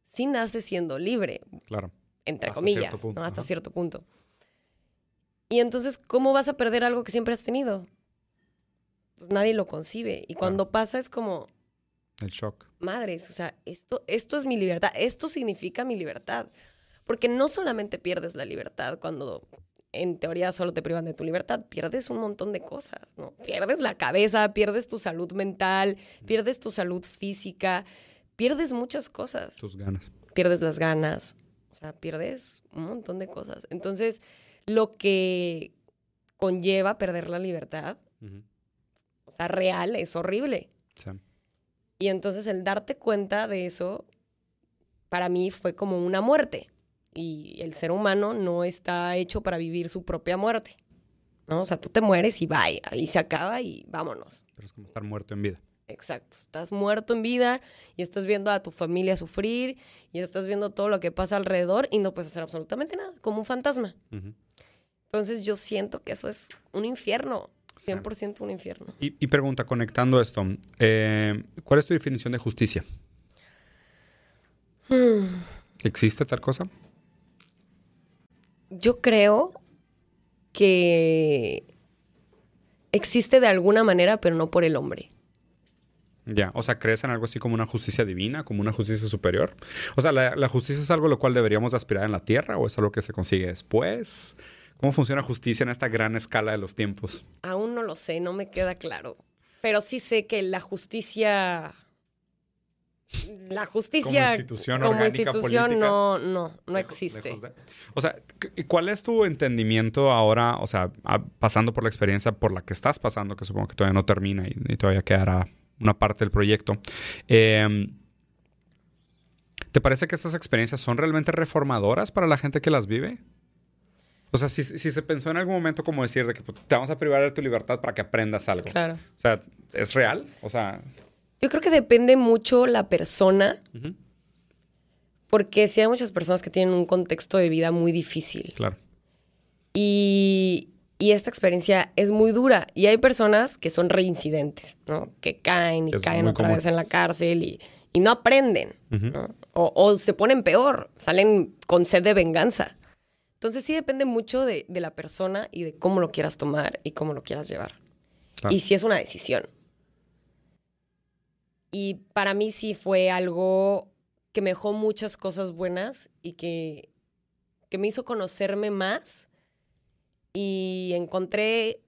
[SPEAKER 2] sí naces siendo libre,
[SPEAKER 1] Claro.
[SPEAKER 2] Entre
[SPEAKER 1] Hasta
[SPEAKER 2] comillas,
[SPEAKER 1] cierto punto,
[SPEAKER 2] ¿no? hasta
[SPEAKER 1] ajá.
[SPEAKER 2] cierto punto. Y entonces, ¿cómo vas a perder algo que siempre has tenido? Pues nadie lo concibe. Y cuando pasa es como,
[SPEAKER 1] El shock.
[SPEAKER 2] madres, o sea, esto, esto es mi libertad, esto significa mi libertad. Porque no solamente pierdes la libertad cuando en teoría solo te privan de tu libertad, pierdes un montón de cosas, ¿no? Pierdes la cabeza, pierdes tu salud mental, pierdes tu salud física, pierdes muchas cosas,
[SPEAKER 1] Tus ganas.
[SPEAKER 2] pierdes las ganas, sea, pierdes un montón de cosas. Entonces, lo que conlleva perder la libertad, o sea, real, es horrible.
[SPEAKER 1] Sí.
[SPEAKER 2] Y entonces el darte cuenta de eso, para mí fue como una muerte. Y el ser humano no está hecho para vivir su propia muerte. ¿no? O sea, tú te mueres y bye, ahí se acaba y vámonos.
[SPEAKER 1] Pero es como estar muerto en vida.
[SPEAKER 2] Exacto, estás muerto en vida y estás viendo a tu familia sufrir y estás viendo todo lo que pasa alrededor y no puedes hacer absolutamente nada, como un fantasma. Entonces yo siento que eso es un infierno,
[SPEAKER 1] Sí.
[SPEAKER 2] 100% un infierno.
[SPEAKER 1] Y, y pregunta, conectando esto, eh, ¿cuál es tu definición de justicia? ¿Existe tal cosa?
[SPEAKER 2] Yo creo que existe de alguna manera, pero no por el hombre.
[SPEAKER 1] Ya, o sea, ¿crees en algo así como una justicia divina, como una justicia superior? O sea, ¿la, la justicia es algo a lo cual deberíamos de aspirar en la tierra o es algo que se consigue después? ¿Cómo funciona justicia en esta gran escala de los tiempos?
[SPEAKER 2] Aún no lo sé, no me queda claro. Pero sí sé que la justicia. La justicia.
[SPEAKER 1] Como institución
[SPEAKER 2] como
[SPEAKER 1] orgánica
[SPEAKER 2] institución
[SPEAKER 1] política.
[SPEAKER 2] no, no, no
[SPEAKER 1] Lejos-
[SPEAKER 2] existe.
[SPEAKER 1] lejos de- O sea, ¿y ¿cuál es tu entendimiento ahora, o sea, pasando por la experiencia por la que estás pasando, que supongo que todavía no termina y, y todavía quedará una parte del proyecto? Eh, ¿Te parece que estas experiencias son realmente reformadoras para la gente que las vive? O sea, si, si se pensó en algún momento como decir de que pues, te vamos a privar de tu libertad para que aprendas algo.
[SPEAKER 2] Claro.
[SPEAKER 1] O sea, ¿es real? O sea,
[SPEAKER 2] Yo creo que depende mucho la persona, porque sí hay muchas personas que tienen un contexto de vida muy difícil.
[SPEAKER 1] claro.
[SPEAKER 2] Y, y esta experiencia es muy dura. Y hay personas que son reincidentes, ¿no? Que caen y
[SPEAKER 1] Es
[SPEAKER 2] caen otra
[SPEAKER 1] común.
[SPEAKER 2] vez en la cárcel y, y no aprenden. O, o se ponen peor, salen con sed de venganza. Entonces sí depende mucho de, de la persona y de cómo lo quieras tomar y cómo lo quieras llevar. Y si es una decisión. Y para mí sí fue algo que me dejó muchas cosas buenas y que, que me hizo conocerme más y encontré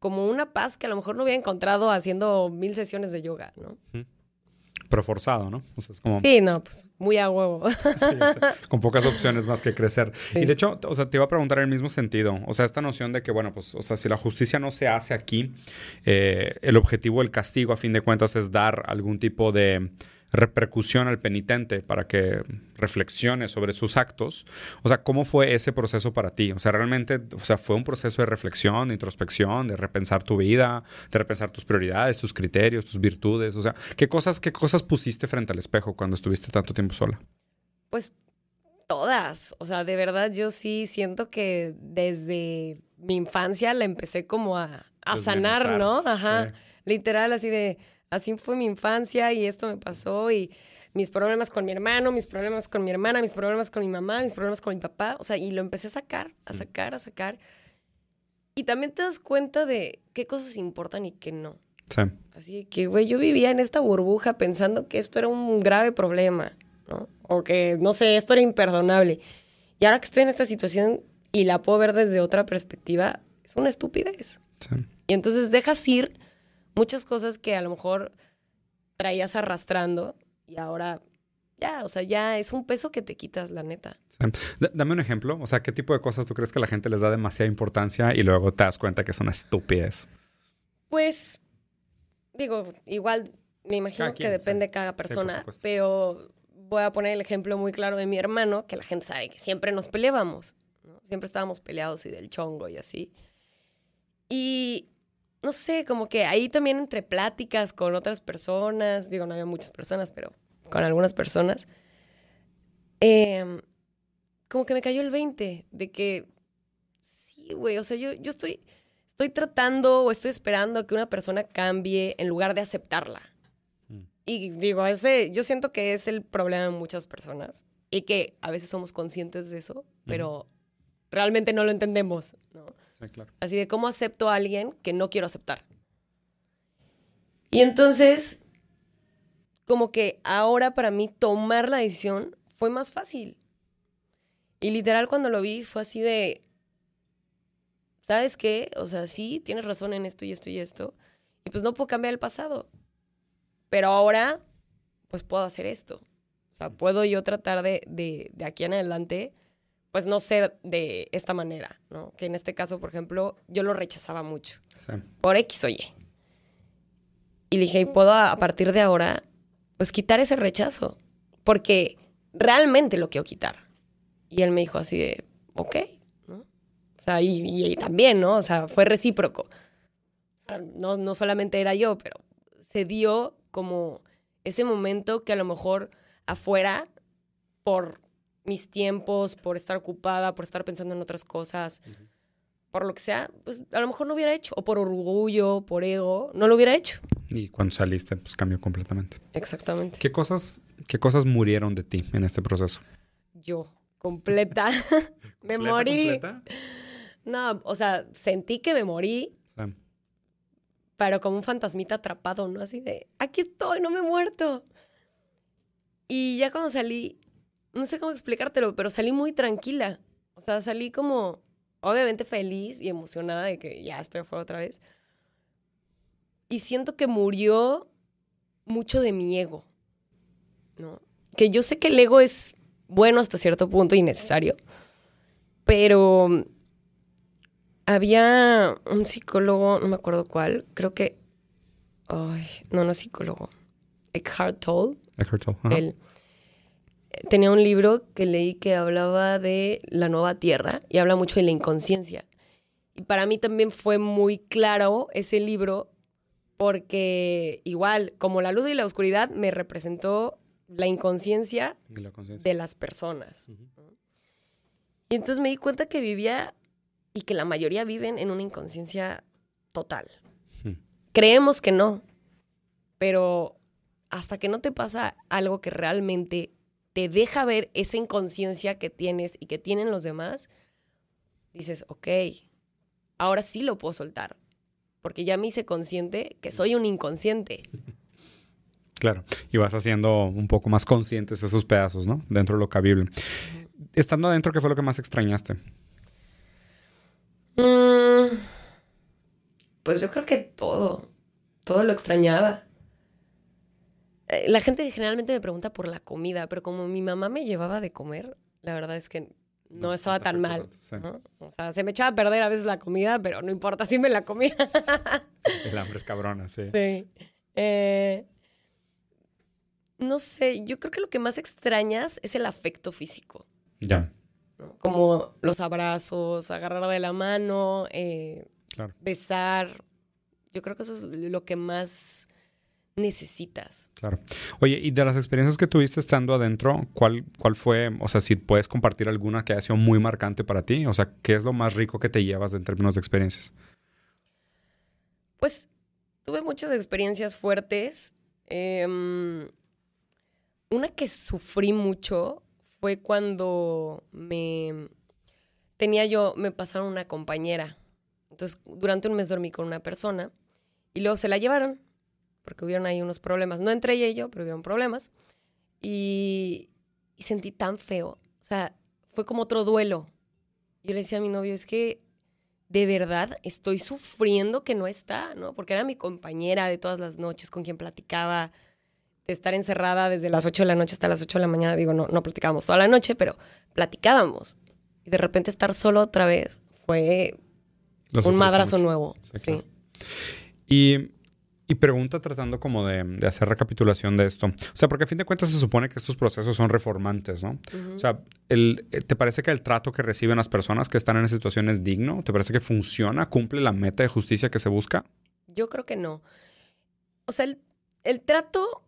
[SPEAKER 2] como una paz que a lo mejor no había encontrado haciendo mil sesiones de yoga, ¿no?
[SPEAKER 1] Pero forzado, ¿no? O sea, es como...
[SPEAKER 2] Sí, no, pues muy a huevo.
[SPEAKER 1] Sí, con pocas opciones más que crecer.
[SPEAKER 2] Sí.
[SPEAKER 1] Y de hecho, o sea, te iba a preguntar en el mismo sentido. O sea, esta noción de que, bueno, pues, o sea, si la justicia no se hace aquí, eh, el objetivo del castigo, a fin de cuentas, es dar algún tipo de repercusión al penitente para que reflexione sobre sus actos. O sea, ¿cómo fue ese proceso para ti? O sea, realmente, o sea, fue un proceso de reflexión, de introspección, de repensar tu vida, de repensar tus prioridades, tus criterios, tus virtudes. O sea, ¿qué cosas, qué cosas pusiste frente al espejo cuando estuviste tanto tiempo sola?
[SPEAKER 2] Pues todas. O sea, de verdad yo sí siento que desde mi infancia la empecé como a, a sanar. ¿no? Ajá.
[SPEAKER 1] Sí.
[SPEAKER 2] Literal, así de, así fue mi infancia y esto me pasó y mis problemas con mi hermano, mis problemas con mi hermana, mis problemas con mi mamá, mis problemas con mi papá. O sea, y lo empecé a sacar, a sacar, a sacar. Y también te das cuenta de qué cosas importan y qué no.
[SPEAKER 1] Sí.
[SPEAKER 2] Así que, güey, yo vivía en esta burbuja pensando que esto era un grave problema, ¿no? O que, no sé, esto era imperdonable. Y ahora que estoy en esta situación y la puedo ver desde otra perspectiva, es una estupidez.
[SPEAKER 1] Sí.
[SPEAKER 2] Y entonces dejas ir muchas cosas que a lo mejor traías arrastrando y ahora ya, o sea, ya es un peso que te quitas, la neta.
[SPEAKER 1] sí. Dame un ejemplo. O sea, ¿qué tipo de cosas tú crees que la gente les da demasiada importancia y luego te das cuenta que es una estupidez?
[SPEAKER 2] Pues, digo, igual me imagino que
[SPEAKER 1] sí.
[SPEAKER 2] depende de cada persona, pero voy a poner el ejemplo muy claro de mi hermano, que la gente sabe que siempre nos peleábamos, ¿no? Siempre estábamos peleados y del chongo y así. Y no sé, como que ahí también entre pláticas con otras personas, digo, no había muchas personas, pero con algunas personas, em, como que me cayó el 20 de que, sí, güey, o sea, yo, yo estoy, estoy tratando o estoy esperando que una persona cambie en lugar de aceptarla.
[SPEAKER 1] Mm.
[SPEAKER 2] Y digo, ese, yo siento que es el problema de muchas personas y que a veces somos conscientes de eso, pero realmente no lo entendemos.
[SPEAKER 1] Claro.
[SPEAKER 2] Así de cómo acepto a alguien que no quiero aceptar. Y entonces, como que ahora para mí tomar la decisión fue más fácil. Y literal cuando lo vi fue así de, ¿sabes qué? O sea, sí, tienes razón en esto y esto y esto. Y pues no puedo cambiar el pasado. Pero ahora, pues puedo hacer esto. O sea, puedo yo tratar de, de aquí en adelante, pues no ser de esta manera, ¿no? Que en este caso, por ejemplo, yo lo rechazaba mucho.
[SPEAKER 1] Sí.
[SPEAKER 2] Por X o Y. Y dije, y puedo a, a partir de ahora, pues quitar ese rechazo. Porque realmente lo quiero quitar. Y él me dijo así de, ok, ¿no? O sea, y, y- y también, ¿no? O sea, fue recíproco. O sea, no, no solamente era yo, pero se dio como ese momento que a lo mejor afuera, por mis tiempos, por estar ocupada, por estar pensando en otras cosas, por lo que sea, pues a lo mejor no hubiera hecho. O por orgullo, por ego, no lo hubiera hecho.
[SPEAKER 1] Y cuando saliste, pues cambió completamente.
[SPEAKER 2] Exactamente.
[SPEAKER 1] ¿Qué cosas, ¿Qué cosas murieron de ti en este proceso?
[SPEAKER 2] Yo, completa. me
[SPEAKER 1] ¿Completa,
[SPEAKER 2] morí.
[SPEAKER 1] completa?
[SPEAKER 2] No, o sea, sentí que me morí,
[SPEAKER 1] sea,
[SPEAKER 2] pero como un fantasmita atrapado, ¿no? Así de, aquí estoy, no me he muerto. Y ya cuando salí, no sé cómo explicártelo, pero salí muy tranquila. O sea, salí como, obviamente feliz y emocionada de que ya estoy afuera otra vez. Y siento que murió mucho de mi ego, ¿no? Que yo sé que el ego es bueno hasta cierto punto y necesario, pero había un psicólogo, no me acuerdo cuál, creo que. Ay, no, no es psicólogo. Eckhart Tolle.
[SPEAKER 1] Eckhart Tolle.
[SPEAKER 2] Él tenía un libro que leí que hablaba de la nueva tierra y habla mucho de la inconsciencia. Y para mí también fue muy claro ese libro porque igual, como la luz y la oscuridad, me representó la inconsciencia
[SPEAKER 1] la
[SPEAKER 2] de las personas. ¿no? Y entonces me di cuenta que vivía y que la mayoría viven en una inconsciencia total.
[SPEAKER 1] Hmm.
[SPEAKER 2] Creemos que no, pero hasta que no te pasa algo que realmente te deja ver esa inconsciencia que tienes y que tienen los demás, dices, ok, ahora sí lo puedo soltar, porque ya me hice consciente que soy un inconsciente.
[SPEAKER 1] Claro. Y vas haciendo un poco más conscientes esos pedazos, ¿no? Dentro de lo cabible. Estando adentro, ¿qué fue lo que más extrañaste?
[SPEAKER 2] Mm, pues yo creo que todo, todo lo extrañaba. Eh, La gente generalmente me pregunta por la comida, pero como mi mamá me llevaba de comer, la verdad es que no
[SPEAKER 1] No,
[SPEAKER 2] estaba tan mal. O sea, se me echaba a perder a veces la comida, pero no importa, sí me la comía.
[SPEAKER 1] El hambre es cabrona, sí.
[SPEAKER 2] Sí. Eh, no sé, yo creo que lo que más extrañas es el afecto físico.
[SPEAKER 1] Ya,
[SPEAKER 2] ¿no? Como los abrazos, agarrar de la mano, eh,
[SPEAKER 1] claro,
[SPEAKER 2] besar. Yo creo que eso es lo que más necesitas.
[SPEAKER 1] claro. Oye, y de las experiencias que tuviste estando adentro, ¿cuál, ¿cuál fue, o sea, si puedes compartir alguna que haya sido muy marcante para ti? O sea, ¿qué es lo más rico que te llevas en términos de experiencias?
[SPEAKER 2] Pues tuve muchas experiencias fuertes. Em, una que sufrí mucho fue cuando me tenía yo, me pasaron una compañera. Entonces, durante un mes dormí con una persona y luego se la llevaron porque hubieron ahí unos problemas. No entre ella y yo, pero hubieron problemas. Y, y sentí tan feo. O sea, fue como otro duelo. Yo le decía a mi novio, es que de verdad estoy sufriendo que no está, ¿no? Porque era mi compañera de todas las noches con quien platicaba, de estar encerrada desde las 8 de la noche hasta las 8 de la mañana. Digo, no, no platicábamos toda la noche, pero platicábamos. Y de repente estar solo otra vez fue un madrazo nuevo.
[SPEAKER 1] Sí. Y Y pregunta tratando como de, de, hacer recapitulación de esto. O sea, porque a fin de cuentas se supone que estos procesos son reformantes, ¿no? O sea, el, eh, ¿te parece que el trato que reciben las personas que están en esa situación es digno? ¿Te parece que funciona? ¿Cumple la meta de justicia que se busca?
[SPEAKER 2] Yo creo que no. O sea, el, el trato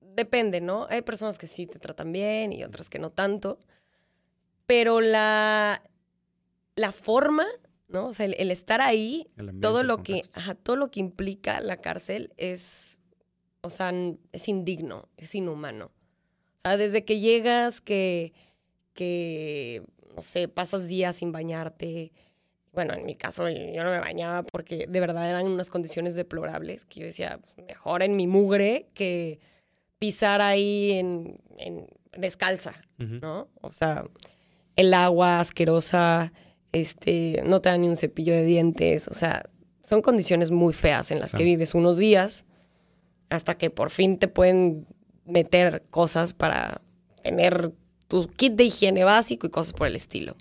[SPEAKER 2] depende, ¿no? Hay personas que sí te tratan bien y otras que no tanto. Pero la, la forma ¿no? O sea, el, estar ahí, todo lo que, todo lo que implica la cárcel es, o sea, es indigno, es inhumano. O sea, desde que llegas, que, que, no sé, pasas días sin bañarte. Bueno, en mi caso yo no me bañaba porque de verdad eran unas condiciones deplorables que yo decía, pues, mejor en mi mugre que pisar ahí en, en descalza, ¿no? O sea, el agua asquerosa, este, no te dan ni un cepillo de dientes, o sea, son condiciones muy feas en las que vives unos días hasta que por fin te pueden meter cosas para tener tu kit de higiene básico y cosas por el estilo.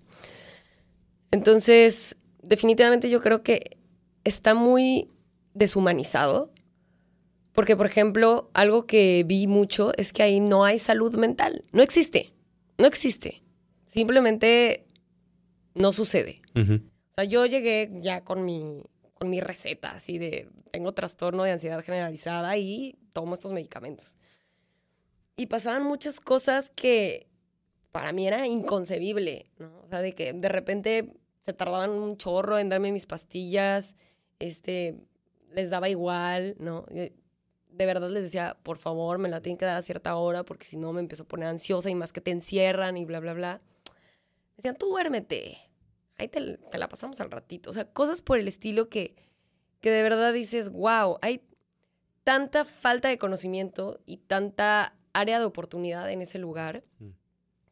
[SPEAKER 2] Entonces, definitivamente yo creo que está muy deshumanizado, porque por ejemplo, algo que vi mucho es que ahí no hay salud mental, no existe, no existe. Simplemente no sucede. O sea, yo llegué ya con mi, con mi receta, así de, tengo trastorno de ansiedad generalizada y tomo estos medicamentos. Y pasaban muchas cosas que para mí era inconcebible, ¿no? O sea, de que de repente se tardaban un chorro en darme mis pastillas, este, les daba igual, ¿no? de verdad les decía, por favor, me la tienen que dar a cierta hora porque si no me empiezo a poner ansiosa y más que te encierran y bla, bla, bla. Me decían, tú duérmete, ahí te, la pasamos al ratito. O sea, cosas por el estilo que, que de verdad dices, wow, hay tanta falta de conocimiento y tanta área de oportunidad en ese lugar mm.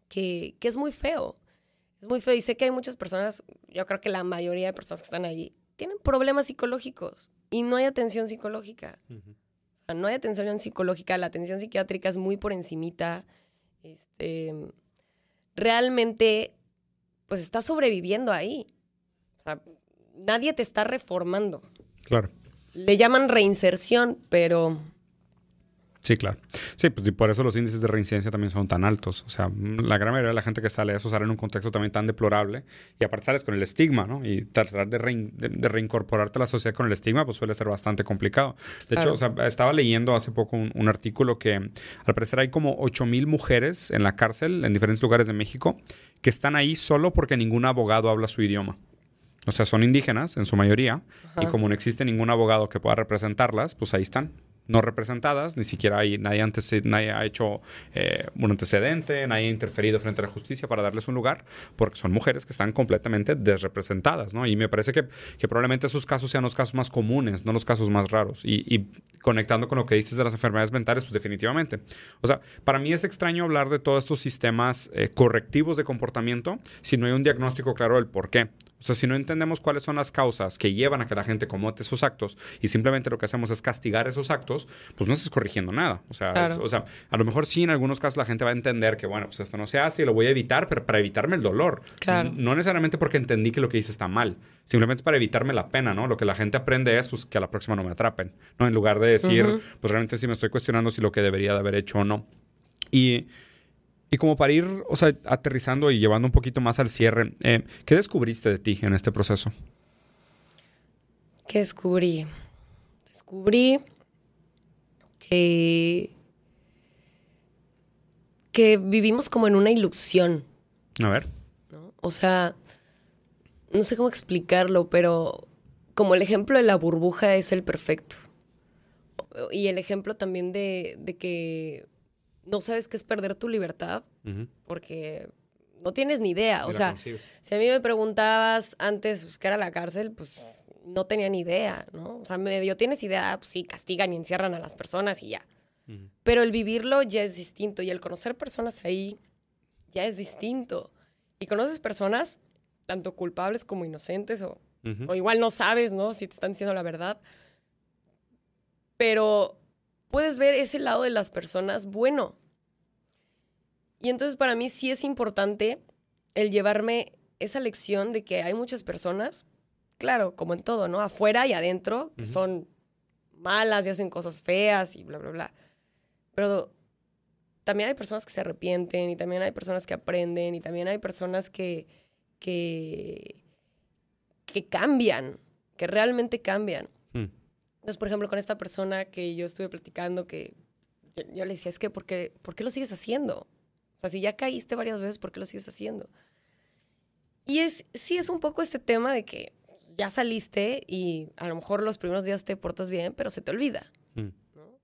[SPEAKER 2] que, que, es muy feo. Es muy feo. Y sé que hay muchas personas, yo creo que la mayoría de personas que están allí, tienen problemas psicológicos y no hay atención psicológica. O sea, no hay atención psicológica, la atención psiquiátrica es muy por encimita. Este, realmente pues estás sobreviviendo ahí. O sea, nadie te está reformando.
[SPEAKER 1] Claro.
[SPEAKER 2] Le llaman reinserción, pero...
[SPEAKER 1] Sí, claro. Sí, pues y por eso los índices de reincidencia también son tan altos. O sea, la gran mayoría de la gente que sale eso sale en un contexto también tan deplorable y aparte sales con el estigma, ¿no? Y tratar de, reincorporarte a la sociedad con el estigma pues suele ser bastante complicado. De hecho, o sea, estaba leyendo hace poco un, un, artículo que al parecer hay como 8 mil mujeres en la cárcel en diferentes lugares de México que están ahí solo porque ningún abogado habla su idioma. O sea, son indígenas en su mayoría y como no existe ningún abogado que pueda representarlas, pues ahí están no representadas, ni siquiera hay, nadie, antes, nadie ha hecho eh, un antecedente, nadie ha interferido frente a la justicia para darles un lugar, porque son mujeres que están completamente desrepresentadas, ¿no? Y me parece que, que probablemente esos casos sean los casos más comunes, no los casos más raros. Y, conectando con lo que dices de las enfermedades mentales, pues definitivamente. O sea, para mí es extraño hablar de todos estos sistemas eh, correctivos de comportamiento si no hay un diagnóstico claro del por qué. O sea, si no entendemos cuáles son las causas que llevan a que la gente comete esos actos y simplemente lo que hacemos es castigar esos actos, pues no estás corrigiendo nada. O sea, o sea, a lo mejor sí en algunos casos la gente va a entender que, bueno, pues esto no se hace y lo voy a evitar, pero para evitarme el dolor. Claro. No necesariamente porque entendí que lo que hice está mal. Simplemente es para evitarme la pena, ¿no? Lo que la gente aprende es, pues, que a la próxima no me atrapen, ¿no? En lugar de decir, pues realmente sí me estoy cuestionando si lo que debería de haber hecho o no. Y y como para ir, o sea, aterrizando y llevando un poquito más al cierre, eh, ¿qué descubriste de ti en este proceso?
[SPEAKER 2] ¿Qué descubrí? Descubrí que, que vivimos como en una ilusión.
[SPEAKER 1] A ver.
[SPEAKER 2] O sea, no sé cómo explicarlo, pero como el ejemplo de la burbuja es el perfecto. Y el ejemplo también de, de que no sabes qué es perder tu libertad porque no tienes ni idea. O sea, si a mí me preguntabas antes pues, qué era la cárcel, pues no tenía ni idea, ¿no? O sea, medio tienes idea, pues sí, castigan y encierran a las personas y ya. Pero el vivirlo ya es distinto y el conocer personas ahí ya es distinto. Y conoces personas, tanto culpables como inocentes, o, o igual no sabes, ¿no? Si te están diciendo la verdad. Pero puedes ver ese lado de las personas bueno. Y entonces para mí sí es importante el llevarme esa lección de que hay muchas personas, claro, como en todo, ¿no? Afuera y adentro, que son malas y hacen cosas feas y bla, bla, bla. Pero también hay personas que se arrepienten y también hay personas que aprenden y también hay personas que, que, que cambian, que realmente cambian.
[SPEAKER 1] Mm.
[SPEAKER 2] Entonces, por ejemplo, con esta persona que yo estuve platicando, que yo, yo le decía, es que, ¿por qué, ¿por qué lo sigues haciendo? O sea, si ya caíste varias veces, ¿por qué lo sigues haciendo? Y es, sí es un poco este tema de que ya saliste y a lo mejor los primeros días te portas bien, pero se te olvida.
[SPEAKER 1] Mm.
[SPEAKER 2] ¿no?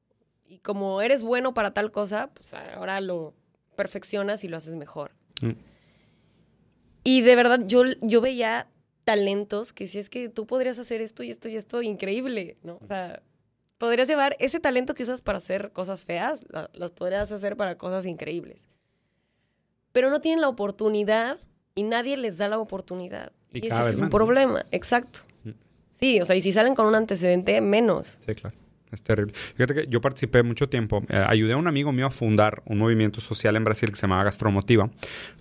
[SPEAKER 2] Y como eres bueno para tal cosa, pues ahora lo perfeccionas y lo haces mejor.
[SPEAKER 1] Mm.
[SPEAKER 2] Y de verdad, yo, yo veía talentos que si es que tú podrías hacer esto y esto y esto increíble, ¿no? O sea, podrías llevar ese talento que usas para hacer cosas feas, la- los podrías hacer para cosas increíbles. Pero no tienen la oportunidad y nadie les da la oportunidad.
[SPEAKER 1] Y
[SPEAKER 2] Y, ese es un problema, exacto. Sí, o sea, y si salen con un antecedente, menos.
[SPEAKER 1] Sí, claro. Es terrible. Fíjate que yo participé mucho tiempo, eh, ayudé a un amigo mío a fundar un movimiento social en Brasil que se llamaba Gastromotiva,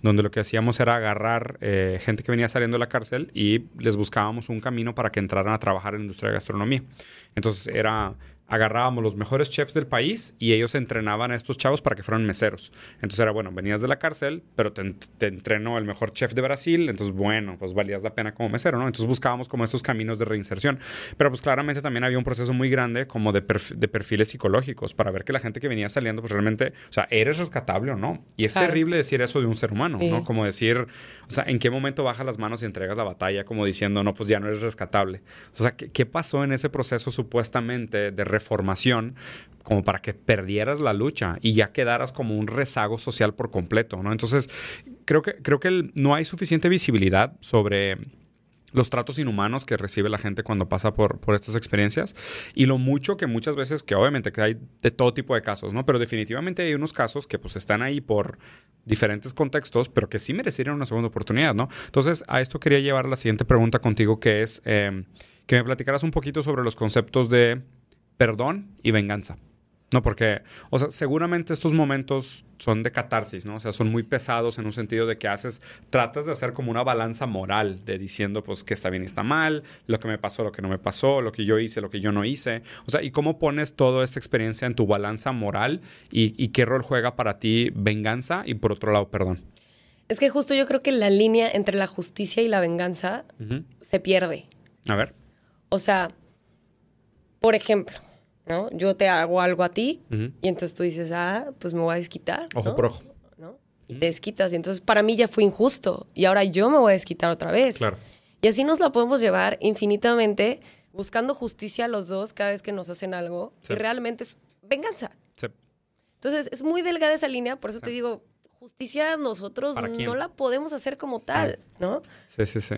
[SPEAKER 1] donde lo que hacíamos era agarrar eh, gente que venía saliendo de la cárcel y les buscábamos un camino para que entraran a trabajar en la industria de gastronomía. Entonces era agarrábamos los mejores chefs del país y ellos entrenaban a estos chavos para que fueran meseros. Entonces era, bueno, venías de la cárcel, pero te, te entrenó el mejor chef de Brasil, entonces, bueno, pues valías la pena como mesero, ¿no? Entonces buscábamos como estos caminos de reinserción. Pero pues claramente también había un proceso muy grande como de, perf- de perfiles psicológicos para ver que la gente que venía saliendo, pues realmente, o sea, ¿eres rescatable o no? Y es
[SPEAKER 2] Claro.
[SPEAKER 1] terrible decir eso de un ser humano,
[SPEAKER 2] Sí.
[SPEAKER 1] ¿no? Como decir, o sea, ¿en qué momento bajas las manos y entregas la batalla como diciendo, no, pues ya no eres rescatable? O sea, ¿qué, qué pasó en ese proceso supuestamente de reformación como para que perdieras la lucha y ya quedaras como un rezago social por completo, ¿no? Entonces, creo que, creo que no hay suficiente visibilidad sobre los tratos inhumanos que recibe la gente cuando pasa por, por estas experiencias y lo mucho que muchas veces, que obviamente que hay de todo tipo de casos, ¿no? Pero definitivamente hay unos casos que pues están ahí por diferentes contextos, pero que sí merecerían una segunda oportunidad, ¿no? Entonces, a esto quería llevar la siguiente pregunta contigo, que es eh, que me platicaras un poquito sobre los conceptos de perdón y venganza. No, porque, o sea, seguramente estos momentos son de catarsis, ¿no? O sea, son muy pesados en un sentido de que haces, tratas de hacer como una balanza moral, de diciendo, pues, que está bien y está mal, lo que me pasó, lo que no me pasó, lo que yo hice, lo que yo no hice. O sea, ¿y cómo pones toda esta experiencia en tu balanza moral y, y qué rol juega para ti venganza y por otro lado, perdón?
[SPEAKER 2] Es que justo yo creo que la línea entre la justicia y la venganza se pierde.
[SPEAKER 1] A ver.
[SPEAKER 2] O sea, por ejemplo, ¿no? Yo te hago algo a ti y entonces tú dices, ah, pues me voy a desquitar.
[SPEAKER 1] Ojo
[SPEAKER 2] ¿no?
[SPEAKER 1] por ojo.
[SPEAKER 2] ¿no? Y te desquitas. Y entonces para mí ya fue injusto. Y ahora yo me voy a desquitar otra vez.
[SPEAKER 1] Claro.
[SPEAKER 2] Y así nos la podemos llevar infinitamente buscando justicia los dos cada vez que nos hacen algo.
[SPEAKER 1] Sí.
[SPEAKER 2] Y realmente es venganza.
[SPEAKER 1] Sí.
[SPEAKER 2] Entonces es muy delgada esa línea. Por eso
[SPEAKER 1] Sí.
[SPEAKER 2] te digo, justicia nosotros no la podemos hacer como tal, ¿no?
[SPEAKER 1] Sí, sí, sí.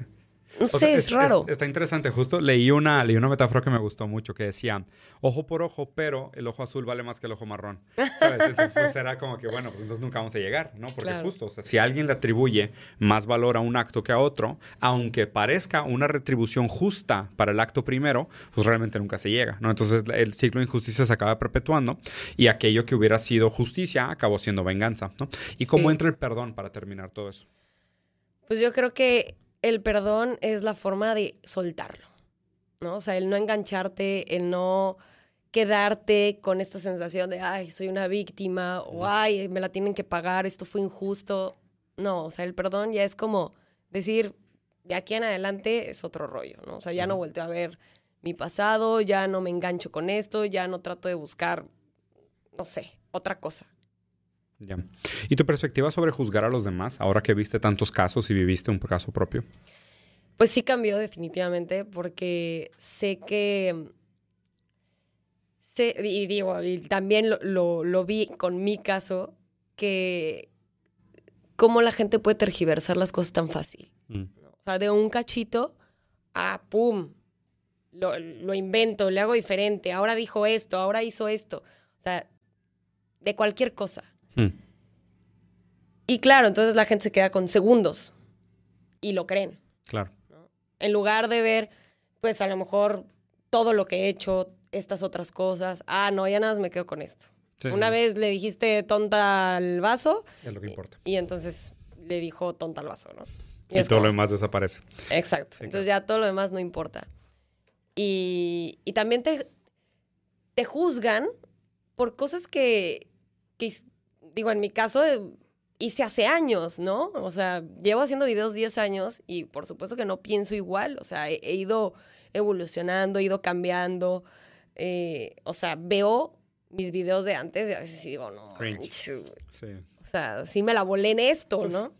[SPEAKER 2] No sé,
[SPEAKER 1] sea,
[SPEAKER 2] es, raro.
[SPEAKER 1] está interesante. Justo leí una, leí una metáfora que me gustó mucho que decía, ojo por ojo, pero el ojo azul vale más que el ojo marrón. ¿Sabes? Entonces pues, era como que, bueno, pues entonces nunca vamos a llegar, ¿no? Porque
[SPEAKER 2] Claro.
[SPEAKER 1] justo, o sea, si alguien le atribuye más valor a un acto que a otro, aunque parezca una retribución justa para el acto primero, pues realmente nunca se llega, ¿no? Entonces el ciclo de injusticia se acaba perpetuando y aquello que hubiera sido justicia acabó siendo venganza, ¿no? ¿Y cómo
[SPEAKER 2] Sí.
[SPEAKER 1] entra el perdón para terminar todo eso?
[SPEAKER 2] Pues yo creo que el perdón es la forma de soltarlo, ¿no? O sea, el no engancharte, el no quedarte con esta sensación de, ay, soy una víctima, o ay, me la tienen que pagar, esto fue injusto. No, o sea, el perdón ya es como decir, de aquí en adelante es otro rollo, ¿no? O sea, ya no vuelto a ver mi pasado, ya no me engancho con esto, ya no trato de buscar, no sé, otra cosa.
[SPEAKER 1] Ya. ¿Y tu perspectiva sobre juzgar a los demás, ahora que viste tantos casos y viviste un caso propio?
[SPEAKER 2] Pues sí cambió definitivamente porque sé que... Sé, y digo, y también lo, lo- lo vi con mi caso, que cómo la gente puede tergiversar las cosas tan fácil.
[SPEAKER 1] Mm.
[SPEAKER 2] O sea, de un cachito a pum, lo, lo invento, le hago diferente, ahora dijo esto, ahora hizo esto. O sea, de cualquier cosa.
[SPEAKER 1] Mm.
[SPEAKER 2] Y claro, entonces la gente se queda con segundos y lo creen.
[SPEAKER 1] Claro.
[SPEAKER 2] En lugar de ver, pues a lo mejor todo lo que he hecho, estas otras cosas. Ah, no, ya nada más me quedo con esto.
[SPEAKER 1] Sí,
[SPEAKER 2] Una vez le dijiste tonta al vaso
[SPEAKER 1] Es lo que
[SPEAKER 2] y,
[SPEAKER 1] importa.
[SPEAKER 2] y entonces le dijo tonta al vaso, ¿no?
[SPEAKER 1] Y, todo
[SPEAKER 2] como-
[SPEAKER 1] lo demás desaparece.
[SPEAKER 2] Exacto.
[SPEAKER 1] Sí,
[SPEAKER 2] Entonces ya todo lo demás no importa. Y, y también te, te juzgan por cosas que, que, digo, en mi caso eh, hice hace años, ¿no? O sea, llevo haciendo videos 10 años y por supuesto que no pienso igual, o sea, he, he ido evolucionando, he ido cambiando, eh, o sea, veo mis videos de antes y a veces digo, no, manches.
[SPEAKER 1] Sí.
[SPEAKER 2] o sea, sí me la volé en esto,
[SPEAKER 1] Pues-
[SPEAKER 2] ¿no?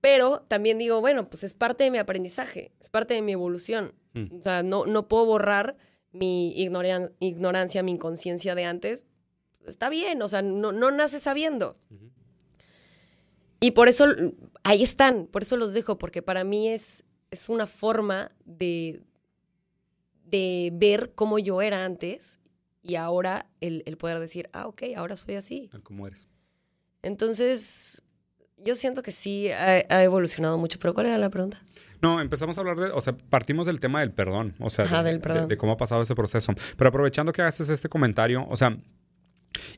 [SPEAKER 2] Pero también digo, bueno, pues es parte de mi aprendizaje, es parte de mi evolución.
[SPEAKER 1] Mm.
[SPEAKER 2] O sea, no, no puedo borrar mi ignoran- ignorancia, mi inconsciencia de antes. Está bien, o sea, no, no nace sabiendo. Y por eso ahí están, por eso los dejo, porque para mí es, es una forma de, de ver cómo yo era antes y ahora el, el poder decir, ah, ok, ahora soy así.
[SPEAKER 1] Tal como eres.
[SPEAKER 2] Entonces, yo siento que sí ha, ha evolucionado mucho, pero ¿cuál era la pregunta?
[SPEAKER 1] No, empezamos a hablar de, o sea, partimos del tema del perdón, o sea,
[SPEAKER 2] Ajá,
[SPEAKER 1] de,
[SPEAKER 2] del perdón.
[SPEAKER 1] de- de cómo ha pasado ese proceso. Pero aprovechando que haces este comentario, o sea,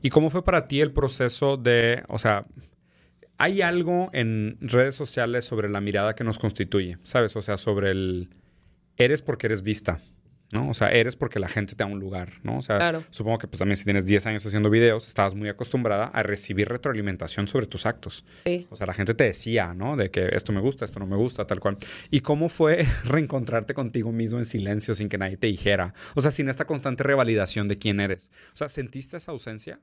[SPEAKER 1] ¿y cómo fue para ti el proceso de, o sea, hay algo en redes sociales sobre la mirada que nos constituye, ¿sabes? O sea, sobre el, eres porque eres vista, ¿no? O sea, eres porque la gente te da un lugar, ¿no? O sea,
[SPEAKER 2] Claro.
[SPEAKER 1] supongo que pues también si tienes 10 años haciendo videos, estabas muy acostumbrada a recibir retroalimentación sobre tus actos.
[SPEAKER 2] Sí.
[SPEAKER 1] O sea, la gente te decía, ¿no? De que esto me gusta, esto no me gusta, tal cual. ¿Y cómo fue reencontrarte contigo mismo en silencio sin que nadie te dijera? O sea, sin esta constante revalidación de quién eres. O sea, ¿sentiste esa ausencia?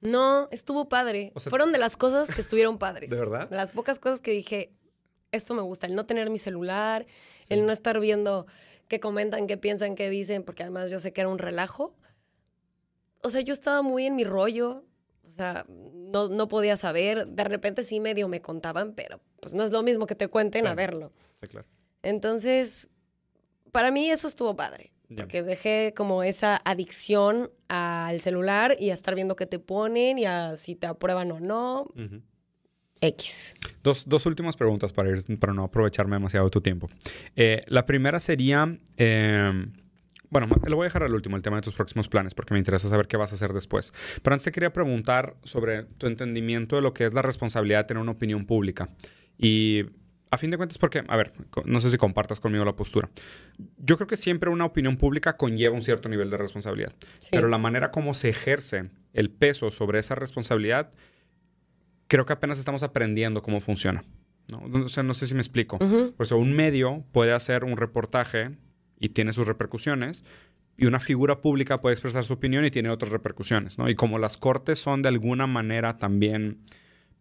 [SPEAKER 2] No, estuvo padre.
[SPEAKER 1] O sea-
[SPEAKER 2] Fueron de las cosas que estuvieron padres.
[SPEAKER 1] ¿De verdad?
[SPEAKER 2] De las pocas cosas que dije, esto me gusta, el no tener mi celular, el no estar viendo qué comentan, qué piensan, qué dicen, porque además yo sé que era un relajo. O sea, yo estaba muy en mi rollo, o sea, no, no podía saber. De repente sí medio me contaban, pero pues no es lo mismo que te cuenten a
[SPEAKER 1] Claro.
[SPEAKER 2] verlo.
[SPEAKER 1] Sí, claro.
[SPEAKER 2] Entonces, para mí eso estuvo padre.
[SPEAKER 1] Ya.
[SPEAKER 2] Porque dejé como esa adicción al celular y a estar viendo qué te ponen y a si te aprueban o no.
[SPEAKER 1] Ujú.
[SPEAKER 2] X.
[SPEAKER 1] Dos, dos últimas preguntas para, ir, para no aprovecharme demasiado de tu tiempo. Eh, la primera sería, eh, bueno, lo voy a dejar al último, el tema de tus próximos planes, porque me interesa saber qué vas a hacer después. Pero antes te quería preguntar sobre tu entendimiento de lo que es la responsabilidad de tener una opinión pública. Y a fin de cuentas, porque, a ver, no sé si compartas conmigo la postura. Yo creo que siempre una opinión pública conlleva un cierto nivel de responsabilidad.
[SPEAKER 2] Sí.
[SPEAKER 1] Pero la manera como se ejerce el peso sobre esa responsabilidad, creo que apenas estamos aprendiendo cómo funciona. ¿no? O sea, no sé si me explico.
[SPEAKER 2] Ujú.
[SPEAKER 1] Por eso, un medio puede hacer un reportaje y tiene sus repercusiones, y una figura pública puede expresar su opinión y tiene otras repercusiones, ¿no? Y como las cortes son de alguna manera también